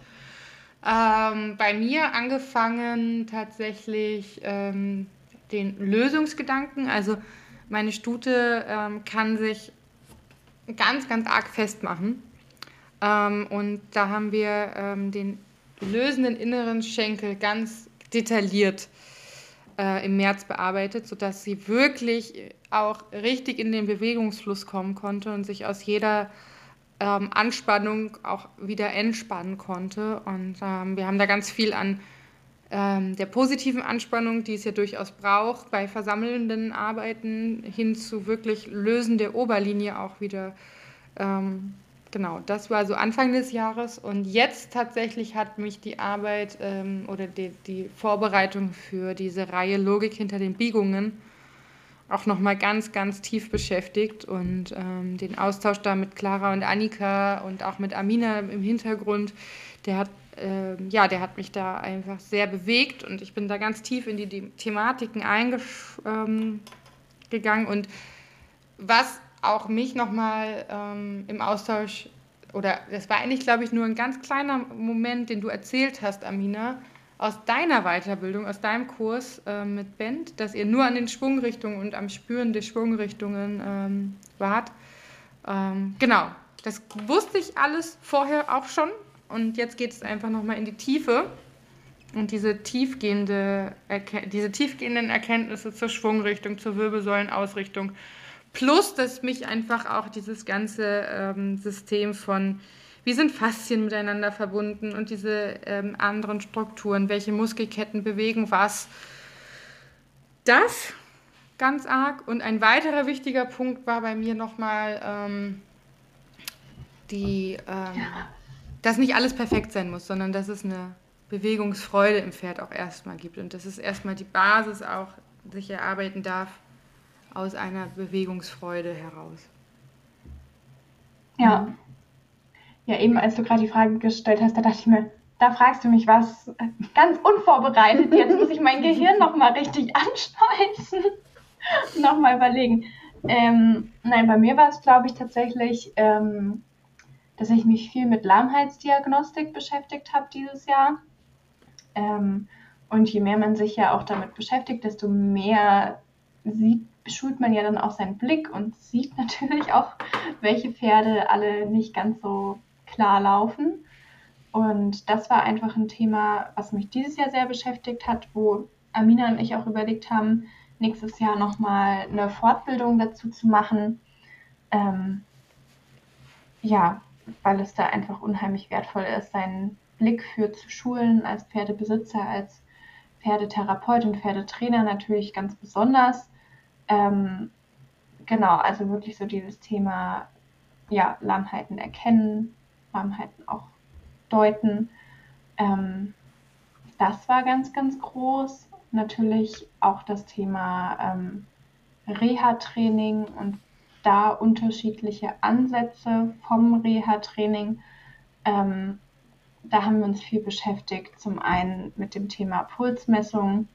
Ähm, bei mir angefangen tatsächlich ähm, den Lösungsgedanken, also meine Stute ähm, kann sich ganz, ganz arg festmachen ähm, und da haben wir ähm, den lösenden inneren Schenkel ganz detailliert äh, im März bearbeitet, sodass sie wirklich auch richtig in den Bewegungsfluss kommen konnte und sich aus jeder ähm, Anspannung auch wieder entspannen konnte. Und ähm, wir haben da ganz viel an ähm, der positiven Anspannung, die es ja durchaus braucht, bei versammelnden Arbeiten hin zu wirklich Lösen der Oberlinie auch wieder ähm, genau, das war so Anfang des Jahres und jetzt tatsächlich hat mich die Arbeit ähm, oder die, die Vorbereitung für diese Reihe Logik hinter den Biegungen auch nochmal ganz, ganz tief beschäftigt und ähm, den Austausch da mit Clara und Annika und auch mit Amina im Hintergrund, der hat, äh, ja, der hat mich da einfach sehr bewegt und ich bin da ganz tief in die, die Thematiken eingegangen ähm, und was auch mich nochmal ähm, im Austausch, oder das war eigentlich, glaube ich, nur ein ganz kleiner Moment, den du erzählt hast, Amina, aus deiner Weiterbildung, aus deinem Kurs äh, mit Band, dass ihr nur an den Schwungrichtungen und am Spüren der Schwungrichtungen ähm, wart. Ähm, genau, das wusste ich alles vorher auch schon und jetzt geht es einfach nochmal in die Tiefe. Und diese, tiefgehende diese tiefgehenden Erkenntnisse zur Schwungrichtung, zur Wirbelsäulenausrichtung, plus dass mich einfach auch dieses ganze ähm, System von wie sind Faszien miteinander verbunden und diese ähm, anderen Strukturen, welche Muskelketten bewegen was. Das ganz arg. Und ein weiterer wichtiger Punkt war bei mir nochmal ähm, die, ähm, dass nicht alles perfekt sein muss, sondern dass es eine Bewegungsfreude im Pferd auch erstmal gibt und dass es erstmal die Basis auch sich erarbeiten darf aus einer Bewegungsfreude heraus. Ja, ja, eben als du gerade die Frage gestellt hast, da dachte ich mir, da fragst du mich was ganz unvorbereitet. Jetzt muss ich mein Gehirn nochmal richtig anschmeißen. nochmal überlegen. Ähm, nein, bei mir war es, glaube ich, tatsächlich, ähm, dass ich mich viel mit Lahmheitsdiagnostik beschäftigt habe dieses Jahr. Ähm, und je mehr man sich ja auch damit beschäftigt, desto mehr sieht, schult man ja dann auch seinen Blick und sieht natürlich auch, welche Pferde alle nicht ganz so klar laufen. Und das war einfach ein Thema, was mich dieses Jahr sehr beschäftigt hat, wo Amina und ich auch überlegt haben, nächstes Jahr nochmal eine Fortbildung dazu zu machen. Ähm, ja, weil es da einfach unheimlich wertvoll ist, seinen Blick für zu schulen als Pferdebesitzer, als Pferdetherapeut und Pferdetrainer natürlich ganz besonders. Ähm, genau, also wirklich so dieses Thema ja, Lahmheiten erkennen, Farbenheiten auch deuten. Ähm, das war ganz, ganz groß. Natürlich auch das Thema ähm, Reha-Training und da unterschiedliche Ansätze vom Reha-Training. Ähm, da haben wir uns viel beschäftigt. Zum einen mit dem Thema Pulsmessung,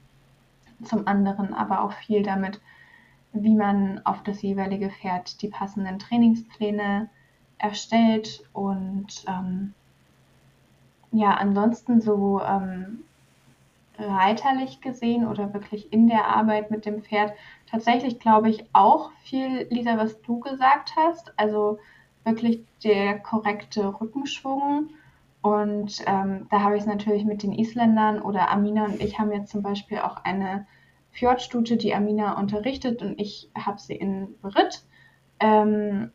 zum anderen aber auch viel damit, wie man auf das jeweilige Pferd die passenden Trainingspläne erstellt und ähm, ja, ansonsten so ähm, reiterlich gesehen oder wirklich in der Arbeit mit dem Pferd tatsächlich glaube ich auch viel, Lisa, was du gesagt hast. Also wirklich der korrekte Rückenschwung. Und ähm, da habe ich es natürlich mit den Isländern oder Amina und ich haben jetzt zum Beispiel auch eine Fjordstute, die Amina unterrichtet und ich habe sie in Beritt. Ähm,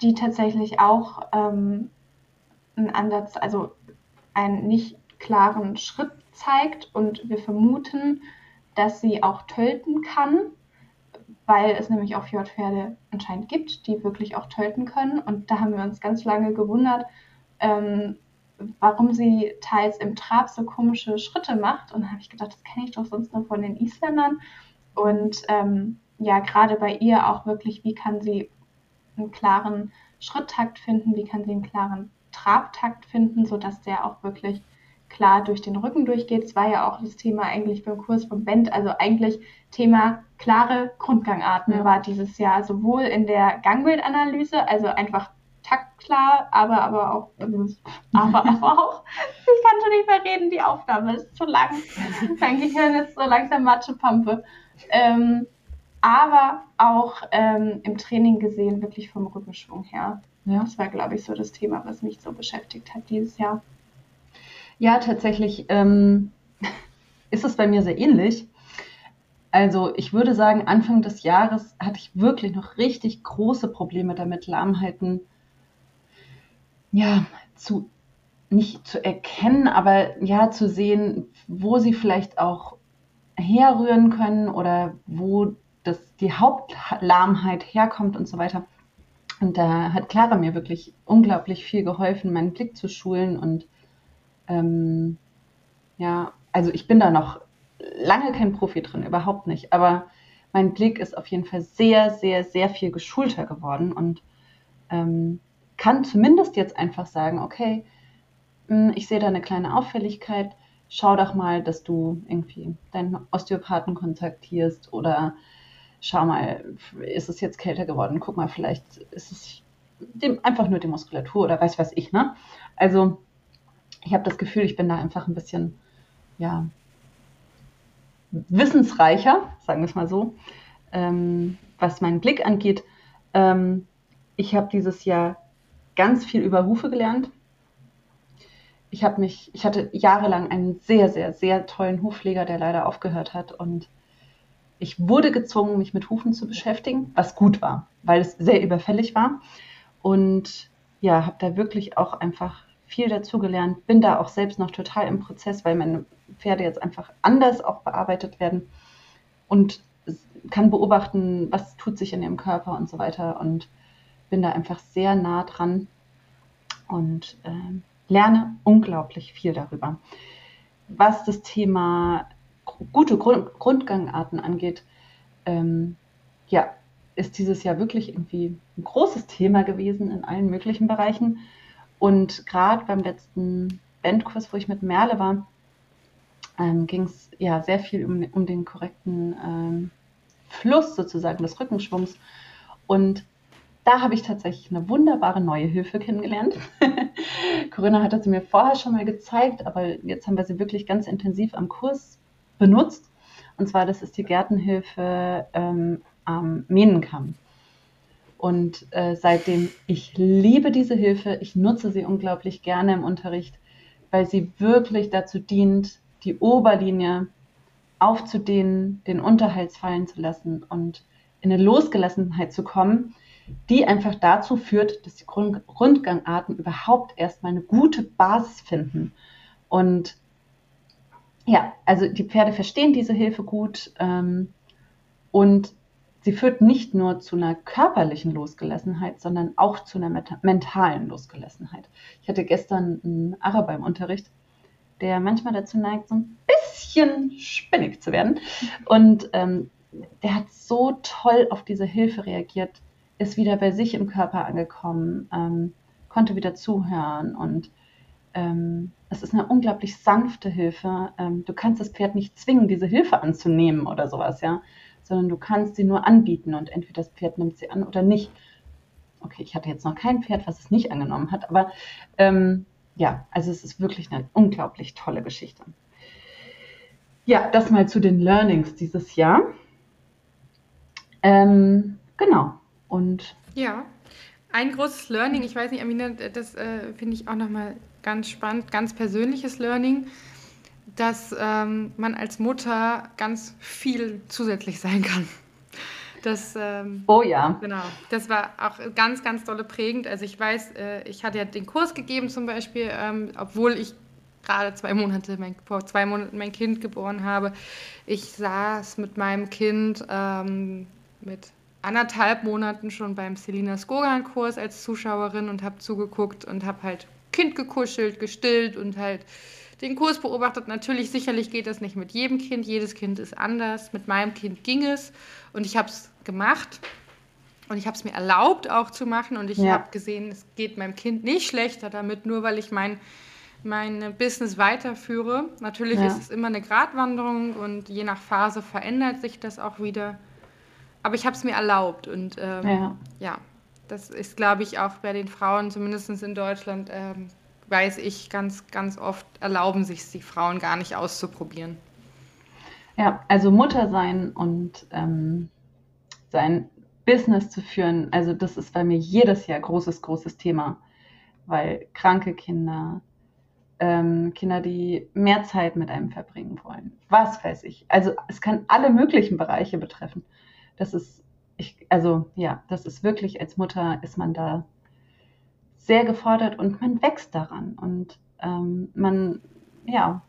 die tatsächlich auch ähm, einen Ansatz, also einen nicht klaren Schritt zeigt und wir vermuten, dass sie auch tölten kann, weil es nämlich auch Fjordpferde anscheinend gibt, die wirklich auch tölten können. Und da haben wir uns ganz lange gewundert, ähm, warum sie teils im Trab so komische Schritte macht. Und da habe ich gedacht, das kenne ich doch sonst nur von den Isländern. Und ähm, ja, gerade bei ihr auch wirklich, wie kann sie einen klaren Schritttakt finden, wie kann sie einen klaren Trabtakt finden, sodass der auch wirklich klar durch den Rücken durchgeht. Es war ja auch das Thema eigentlich beim Kurs von Bent, also eigentlich Thema klare Grundgangarten ja. war dieses Jahr sowohl in der Gangbildanalyse, also einfach taktklar, aber aber auch aber, aber auch ich kann schon nicht mehr reden, die Aufnahme ist zu lang. Mein Gehirn ist so langsam Matschepampe. Ähm, aber auch ähm, im Training gesehen, wirklich vom Rückenschwung her. Ja. Das war, glaube ich, so das Thema, was mich so beschäftigt hat dieses Jahr. Ja, tatsächlich ähm, ist es bei mir sehr ähnlich. Also ich würde sagen, Anfang des Jahres hatte ich wirklich noch richtig große Probleme damit, Lahmheiten ja zu nicht zu erkennen, aber ja zu sehen, wo sie vielleicht auch herrühren können oder wo das, die Hauptlahmheit herkommt und so weiter. Und da hat Clara mir wirklich unglaublich viel geholfen, meinen Blick zu schulen. Und ähm, ja, also ich bin da noch lange kein Profi drin, überhaupt nicht. Aber mein Blick ist auf jeden Fall sehr, sehr, sehr viel geschulter geworden und ähm, kann zumindest jetzt einfach sagen, okay, hm, ich sehe da eine kleine Auffälligkeit, schau doch mal, dass du irgendwie deinen Osteopathen kontaktierst oder schau mal, ist es jetzt kälter geworden? Guck mal, vielleicht ist es dem, einfach nur die Muskulatur oder weiß was ich, ne? Also ich habe das Gefühl, ich bin da einfach ein bisschen, ja, wissensreicher, sagen wir es mal so, ähm, was meinen Blick angeht. Ähm, ich habe dieses Jahr ganz viel über Hufe gelernt. Ich habe mich, ich hatte jahrelang einen sehr, sehr, sehr tollen Hufpfleger, der leider aufgehört hat und ich wurde gezwungen, mich mit Hufen zu beschäftigen, was gut war, weil es sehr überfällig war. Und ja, habe da wirklich auch einfach viel dazugelernt, bin da auch selbst noch total im Prozess, weil meine Pferde jetzt einfach anders auch bearbeitet werden und kann beobachten, was tut sich in ihrem Körper und so weiter und bin da einfach sehr nah dran und äh, lerne unglaublich viel darüber. Was das Thema gute Grund Grundgangarten angeht, ähm, ja, ist dieses Jahr wirklich irgendwie ein großes Thema gewesen in allen möglichen Bereichen. Und gerade beim letzten Bandkurs, wo ich mit Merle war, ähm, ging es ja sehr viel um, um den korrekten ähm, Fluss sozusagen des Rückenschwungs. Und da habe ich tatsächlich eine wunderbare neue Hilfe kennengelernt. Corinna hatte sie mir vorher schon mal gezeigt, aber jetzt haben wir sie wirklich ganz intensiv am Kurs benutzt. Und zwar, das ist die Gärtenhilfe ähm, am Mähnenkamm. Und äh, seitdem, ich liebe diese Hilfe, ich nutze sie unglaublich gerne im Unterricht, weil sie wirklich dazu dient, die Oberlinie aufzudehnen, den Unterhals fallen zu lassen und in eine Losgelassenheit zu kommen, die einfach dazu führt, dass die Rundgangarten überhaupt erstmal eine gute Basis finden. Und ja, also die Pferde verstehen diese Hilfe gut ähm, und sie führt nicht nur zu einer körperlichen Losgelassenheit, sondern auch zu einer mentalen Losgelassenheit. Ich hatte gestern einen Araber im Unterricht, der manchmal dazu neigt, so ein bisschen spinnig zu werden. Und ähm, der hat so toll auf diese Hilfe reagiert, ist wieder bei sich im Körper angekommen, ähm, konnte wieder zuhören und ähm, es ist eine unglaublich sanfte Hilfe. Ähm, du kannst das Pferd nicht zwingen, diese Hilfe anzunehmen oder sowas, ja, sondern du kannst sie nur anbieten und entweder das Pferd nimmt sie an oder nicht. Okay, ich hatte jetzt noch kein Pferd, was es nicht angenommen hat, aber ähm, ja, also es ist wirklich eine unglaublich tolle Geschichte. Ja, das mal zu den Learnings dieses Jahr. Ähm, genau. Und ja, ein großes Learning, ich weiß nicht, Amina, das äh, finde ich auch nochmal ganz spannend, ganz persönliches Learning, dass ähm, man als Mutter ganz viel zusätzlich sein kann. Das, ähm, oh ja. Genau. Das war auch ganz, ganz dolle prägend. Also ich weiß, äh, ich hatte ja den Kurs gegeben zum Beispiel, ähm, obwohl ich gerade zwei Monate, mein, vor zwei Monaten mein Kind geboren habe. Ich saß mit meinem Kind ähm, mit anderthalb Monaten schon beim Selina Skogan-Kurs als Zuschauerin und habe zugeguckt und habe halt Kind gekuschelt, gestillt und halt den Kurs beobachtet. Natürlich, sicherlich geht das nicht mit jedem Kind. Jedes Kind ist anders. Mit meinem Kind ging es und ich habe es gemacht. Und ich habe es mir erlaubt auch zu machen und ich ja. habe gesehen, es geht meinem Kind nicht schlechter damit, nur weil ich mein, mein Business weiterführe. Natürlich ja. ist es immer eine Gratwanderung und je nach Phase verändert sich das auch wieder. Aber ich habe es mir erlaubt und ähm, ja. ja. Das ist, glaube ich, auch bei den Frauen, zumindest in Deutschland, ähm, weiß ich, ganz, ganz oft erlauben sich die Frauen gar nicht auszuprobieren. Ja, also Mutter sein und ähm, sein Business zu führen, also das ist bei mir jedes Jahr großes, großes Thema, weil kranke Kinder, ähm, Kinder, die mehr Zeit mit einem verbringen wollen, was weiß ich. Also es kann alle möglichen Bereiche betreffen. Das ist ich, also ja, das ist wirklich, als Mutter ist man da sehr gefordert und man wächst daran und ähm, man, ja,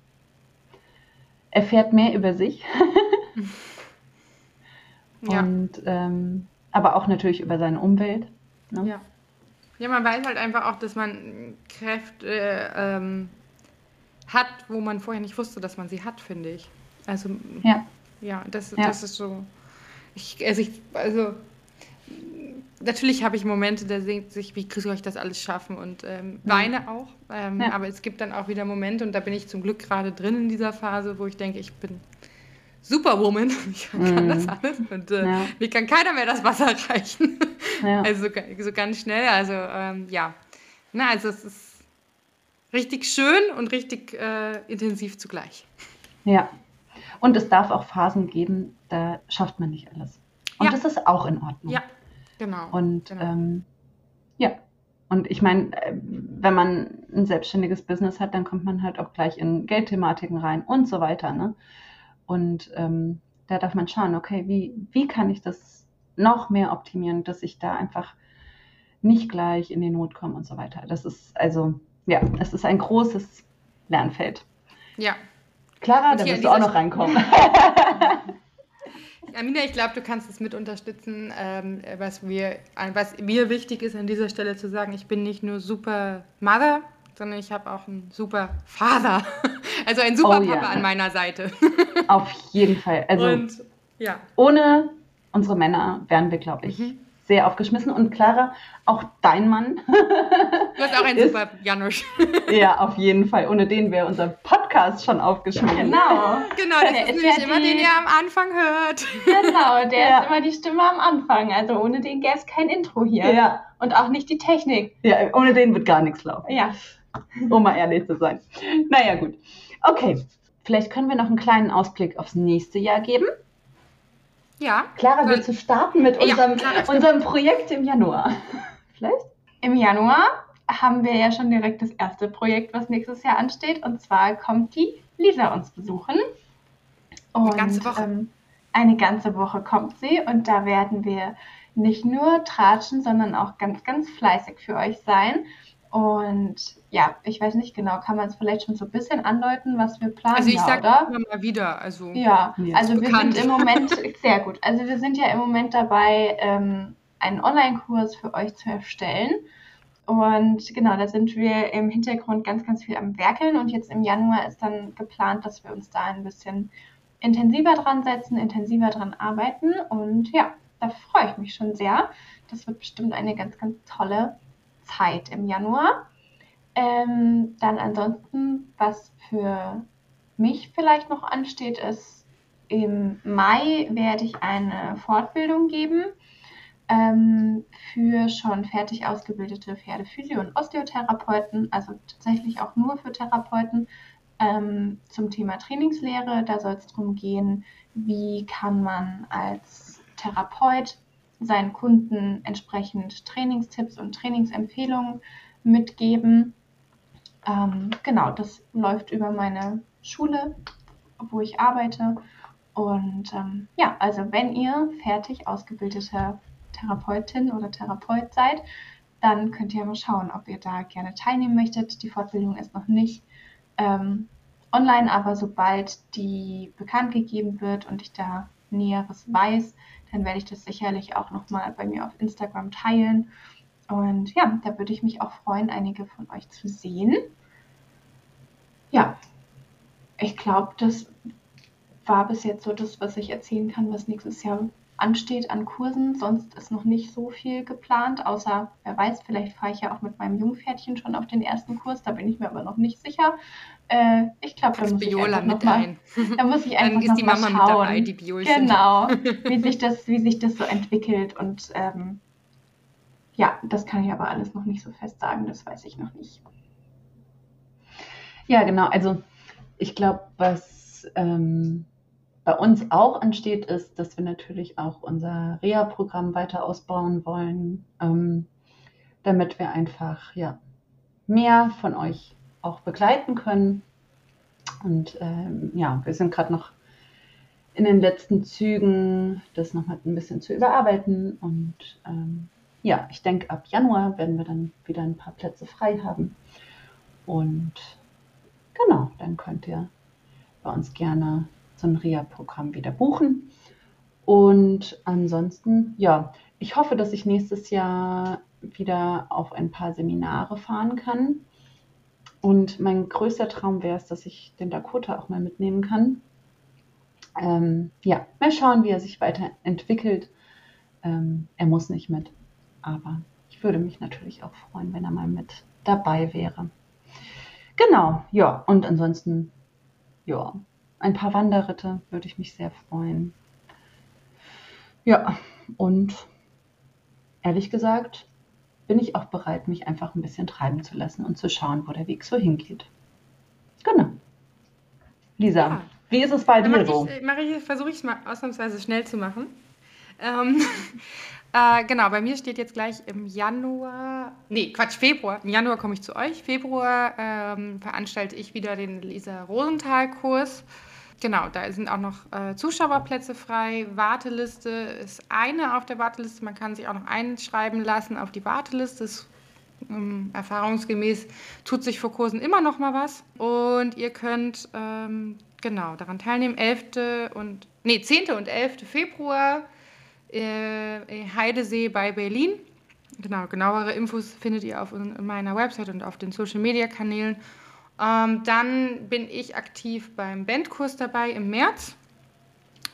erfährt mehr über sich. ja. Und ähm, aber auch natürlich über seine Umwelt. Ne? Ja. ja, man weiß halt einfach auch, dass man Kräfte ähm, hat, wo man vorher nicht wusste, dass man sie hat, finde ich. Also, ja, ja, das, ja. das ist so. Ich, also, ich, also natürlich habe ich Momente, da denkt sich, wie soll ich das alles schaffen und ähm, weine auch. Ähm, ja. Aber es gibt dann auch wieder Momente und da bin ich zum Glück gerade drin in dieser Phase, wo ich denke, ich bin Superwoman, ich kann mm. das alles und äh, ja. mir kann keiner mehr das Wasser reichen. Ja. Also so, ganz schnell. Also ähm, ja, na also es ist richtig schön und richtig äh, intensiv zugleich. Ja. Und es darf auch Phasen geben, da schafft man nicht alles. Und ja. das ist auch in Ordnung. Ja, genau. Und genau. Ähm, ja. Und ich meine, äh, wenn man ein selbstständiges Business hat, dann kommt man halt auch gleich in Geldthematiken rein und so weiter. Ne? Und ähm, da darf man schauen, okay, wie, wie kann ich das noch mehr optimieren, dass ich da einfach nicht gleich in die Not komme und so weiter. Das ist also, ja, es ist ein großes Lernfeld. Ja. Clara, da wirst du auch noch reinkommen. Amina, ich glaube, du kannst es mit unterstützen, ähm, was, mir, was mir wichtig ist, an dieser Stelle zu sagen. Ich bin nicht nur super Mother, sondern ich habe auch einen super Vater. Also einen super oh, Papa ja. an meiner Seite. Auf jeden Fall. Also Und, ja. ohne unsere Männer wären wir, glaube ich, mhm sehr aufgeschmissen. Und Clara, auch dein Mann. Du hast auch einen ist, super Janusz. Ja, auf jeden Fall. Ohne den wäre unser Podcast schon aufgeschmissen. Genau. Genau, das der ist, ist nämlich immer, die... den ihr am Anfang hört. Genau, der ja. ist immer die Stimme am Anfang. Also ohne den gäbe es kein Intro hier. Ja. Und auch nicht die Technik. Ja, ohne den wird gar nichts laufen. Ja. Um mal ehrlich zu sein. Naja, gut. Okay. Vielleicht können wir noch einen kleinen Ausblick aufs nächste Jahr geben. Ja. Clara, willst du starten mit unserem, ja, unserem Projekt im Januar? Vielleicht? Im Januar haben wir ja schon direkt das erste Projekt, was nächstes Jahr ansteht. Und zwar kommt die Lisa uns besuchen. Und, eine ganze Woche. Ähm, eine ganze Woche kommt sie und da werden wir nicht nur tratschen, sondern auch ganz, ganz fleißig für euch sein. Und ja, ich weiß nicht genau, kann man es vielleicht schon so ein bisschen andeuten, was wir planen? Also ich sage immer mal wieder. Also ja, also wir sind im Moment sehr gut. Also wir sind ja im Moment dabei, ähm, einen Online-Kurs für euch zu erstellen. Und genau, da sind wir im Hintergrund ganz, ganz viel am Werkeln. Und jetzt im Januar ist dann geplant, dass wir uns da ein bisschen intensiver dran setzen, intensiver dran arbeiten. Und ja, da freue ich mich schon sehr. Das wird bestimmt eine ganz, ganz tolle Zeit im Januar. Ähm, dann ansonsten, was für mich vielleicht noch ansteht, ist, im Mai werde ich eine Fortbildung geben ähm, für schon fertig ausgebildete Pferdephysio- und Osteotherapeuten, also tatsächlich auch nur für Therapeuten ähm, zum Thema Trainingslehre. Da soll es darum gehen, wie kann man als Therapeut seinen Kunden entsprechend Trainingstipps und Trainingsempfehlungen mitgeben. Ähm, genau, das läuft über meine Schule, wo ich arbeite. Und ähm, ja, also wenn ihr fertig ausgebildeter Therapeutin oder Therapeut seid, dann könnt ihr mal schauen, ob ihr da gerne teilnehmen möchtet. Die Fortbildung ist noch nicht ähm, online, aber sobald die bekannt gegeben wird und ich da Näheres weiß, dann werde ich das sicherlich auch nochmal bei mir auf Instagram teilen. Und ja, da würde ich mich auch freuen, einige von euch zu sehen. Ja, ich glaube, das war bis jetzt so das, was ich erzählen kann, was nächstes Jahr ansteht an Kursen. Sonst ist noch nicht so viel geplant, außer, wer weiß, vielleicht fahre ich ja auch mit meinem Jungpferdchen schon auf den ersten Kurs. Da bin ich mir aber noch nicht sicher. Äh, ich glaube, da muss ich mit mal, ein. Da muss ich einfach Dann ist die Mama schauen, mit dabei, die Biolchen. Genau, wie sich das, wie sich das so entwickelt und ähm, ja, das kann ich aber alles noch nicht so fest sagen, das weiß ich noch nicht. Ja, genau. Also ich glaube, was ähm, bei uns auch ansteht, ist, dass wir natürlich auch unser Reha-Programm weiter ausbauen wollen, ähm, damit wir einfach ja, mehr von euch auch begleiten können. Und ähm, ja, wir sind gerade noch in den letzten Zügen, das nochmal ein bisschen zu überarbeiten. Und ähm, ja, ich denke, ab Januar werden wir dann wieder ein paar Plätze frei haben. Und genau, dann könnt ihr bei uns gerne so ein Reha-Programm wieder buchen. Und ansonsten, ja, ich hoffe, dass ich nächstes Jahr wieder auf ein paar Seminare fahren kann. Und mein größter Traum wäre es, dass ich den Dakota auch mal mitnehmen kann. Ähm, ja, mal schauen, wie er sich weiterentwickelt. Ähm, er muss nicht mit, aber ich würde mich natürlich auch freuen, wenn er mal mit dabei wäre. Genau, ja, und ansonsten, ja, ein paar Wanderritte würde ich mich sehr freuen. Ja, und ehrlich gesagt bin ich auch bereit, mich einfach ein bisschen treiben zu lassen und zu schauen, wo der Weg so hingeht. Genau. Lisa, ja. wie ist es bei dir so? Ich, versuche ich es mal ausnahmsweise schnell zu machen. Ähm, äh, genau, bei mir steht jetzt gleich im Januar, nee, Quatsch, Februar. Im Januar komme ich zu euch. Februar ähm, veranstalte ich wieder den Lisa Rosenthal-Kurs. Genau, da sind auch noch äh, Zuschauerplätze frei. Warteliste ist eine auf der Warteliste. Man kann sich auch noch einschreiben lassen auf die Warteliste. Ist, ähm, erfahrungsgemäß tut sich vor Kursen immer noch mal was. Und ihr könnt ähm, genau daran teilnehmen. 11. und nee, 10. und 11. Februar äh, Heidesee bei Berlin. Genau, genauere Infos findet ihr auf meiner Website und auf den Social Media Kanälen. Ähm, dann bin ich aktiv beim Bandkurs dabei im März.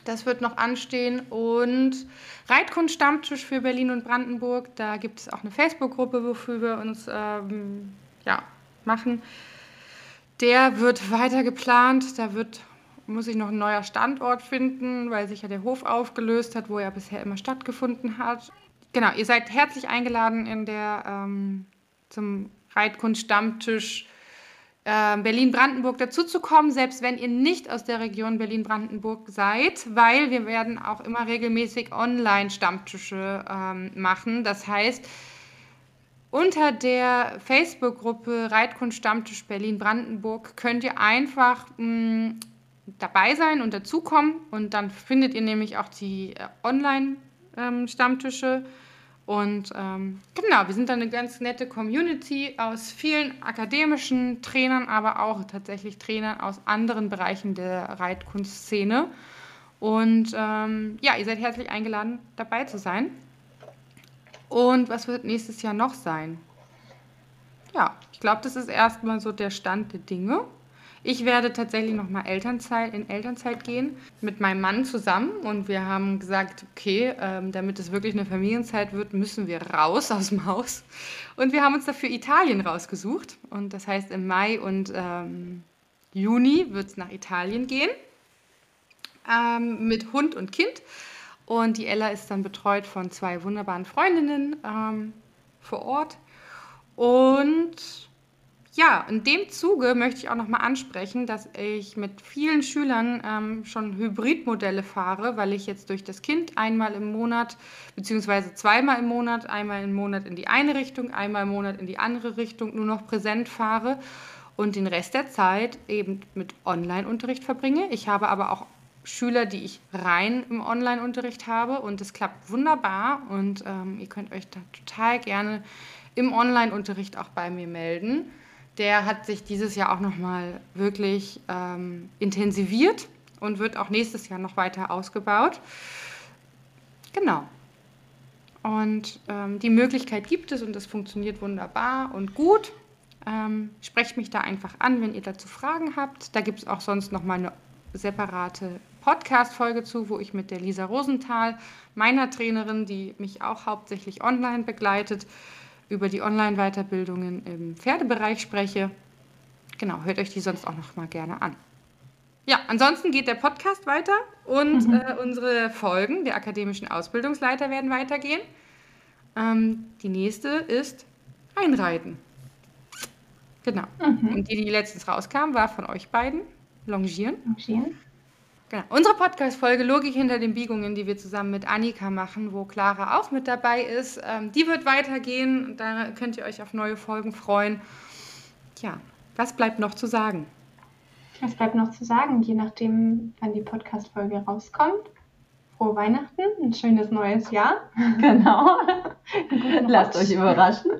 Das wird noch anstehen. Und Reitkunst-Stammtisch für Berlin und Brandenburg. Da gibt es auch eine Facebook-Gruppe, wofür wir uns ähm, ja, machen. Der wird weiter geplant. Da wird, muss ich noch ein neuer Standort finden, weil sich ja der Hof aufgelöst hat, wo er bisher immer stattgefunden hat. Genau, ihr seid herzlich eingeladen in der, ähm, zum Reitkunst-Stammtisch ähm, Berlin-Brandenburg dazuzukommen, selbst wenn ihr nicht aus der Region Berlin-Brandenburg seid, weil wir werden auch immer regelmäßig Online-Stammtische ähm, machen. Das heißt, unter der Facebook-Gruppe Reitkunst Stammtisch Berlin-Brandenburg könnt ihr einfach mh, mm, dabei sein und dazukommen und dann findet ihr nämlich auch die äh, Online-Stammtische. Ähm, und ähm, genau, wir sind dann eine ganz nette Community aus vielen akademischen Trainern, aber auch tatsächlich Trainern aus anderen Bereichen der Reitkunstszene. Und ähm, ja, ihr seid herzlich eingeladen, dabei zu sein. Und was wird nächstes Jahr noch sein? Ja, ich glaube, das ist erstmal so der Stand der Dinge. Ich werde tatsächlich nochmal Elternzeit, in Elternzeit gehen mit meinem Mann zusammen und wir haben gesagt, okay, ähm, damit es wirklich eine Familienzeit wird, müssen wir raus aus dem Haus. Und wir haben uns dafür Italien rausgesucht und das heißt im Mai und ähm, Juni wird es nach Italien gehen ähm, mit Hund und Kind. Und die Ella ist dann betreut von zwei wunderbaren Freundinnen ähm, vor Ort. Und ja, in dem Zuge möchte ich auch nochmal ansprechen, dass ich mit vielen Schülern ähm, schon Hybridmodelle fahre, weil ich jetzt durch das Kind einmal im Monat, beziehungsweise zweimal im Monat, einmal im Monat in die eine Richtung, einmal im Monat in die andere Richtung nur noch präsent fahre und den Rest der Zeit eben mit Online-Unterricht verbringe. Ich habe aber auch Schüler, die ich rein im Online-Unterricht habe und es klappt wunderbar und ähm, ihr könnt euch da total gerne im Online-Unterricht auch bei mir melden der hat sich dieses Jahr auch nochmal wirklich ähm, intensiviert und wird auch nächstes Jahr noch weiter ausgebaut. Genau. Und ähm, die Möglichkeit gibt es und das funktioniert wunderbar und gut. Ähm, sprecht mich da einfach an, wenn ihr dazu Fragen habt. Da gibt es auch sonst nochmal eine separate Podcast-Folge zu, wo ich mit der Lisa Rosenthal, meiner Trainerin, die mich auch hauptsächlich online begleitet, über die Online-Weiterbildungen im Pferdebereich spreche. Genau, hört euch die sonst auch noch mal gerne an. Ja, ansonsten geht der Podcast weiter und mhm. äh, unsere Folgen der akademischen Ausbildungsleiter werden weitergehen. Ähm, die nächste ist Einreiten. Genau. Mhm. Und die, die letztens rauskam, war von euch beiden. Longieren. Longieren. Genau. Unsere Podcast-Folge Logik hinter den Biegungen, die wir zusammen mit Annika machen, wo Clara auch mit dabei ist, ähm, die wird weitergehen. Da könnt ihr euch auf neue Folgen freuen. Ja, was bleibt noch zu sagen? Was bleibt noch zu sagen, je nachdem, wann die Podcast-Folge rauskommt? Frohe Weihnachten, ein schönes neues Jahr. Genau. Lasst euch überraschen.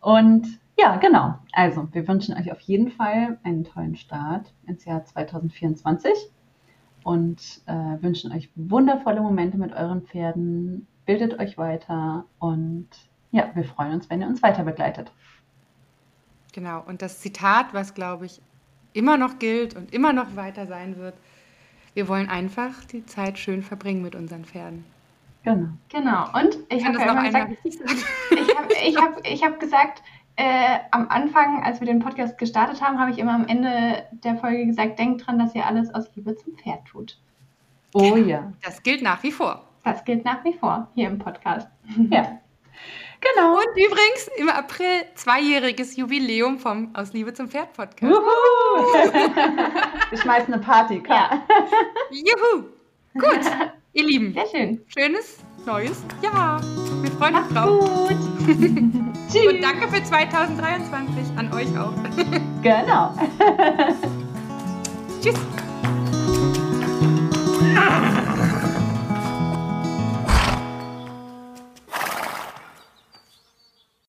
Und ja, genau. Also, wir wünschen euch auf jeden Fall einen tollen Start ins Jahr 2024 und äh, wünschen euch wundervolle Momente mit euren Pferden. Bildet euch weiter und ja, wir freuen uns, wenn ihr uns weiter begleitet. Genau. Und das Zitat, was glaube ich immer noch gilt und immer noch weiter sein wird, wir wollen einfach die Zeit schön verbringen mit unseren Pferden. Genau. Genau. Und ich habe ja gesagt, ich habe ich hab, ich hab gesagt, äh, am Anfang, als wir den Podcast gestartet haben, habe ich immer am Ende der Folge gesagt, denkt dran, dass ihr alles aus Liebe zum Pferd tut. Oh ja. Das gilt nach wie vor. Das gilt nach wie vor hier im Podcast. Ja. Genau. Und übrigens im April zweijähriges Jubiläum vom Aus Liebe zum Pferd Podcast. Juhu! Wir schmeißen eine Party, klar. Ja. Juhu! Gut, ihr Lieben. Sehr schön. Schönes neues Jahr. Wir freuen uns drauf. Gut. Tschüss. Und danke für 2023 an euch auch. genau. Tschüss.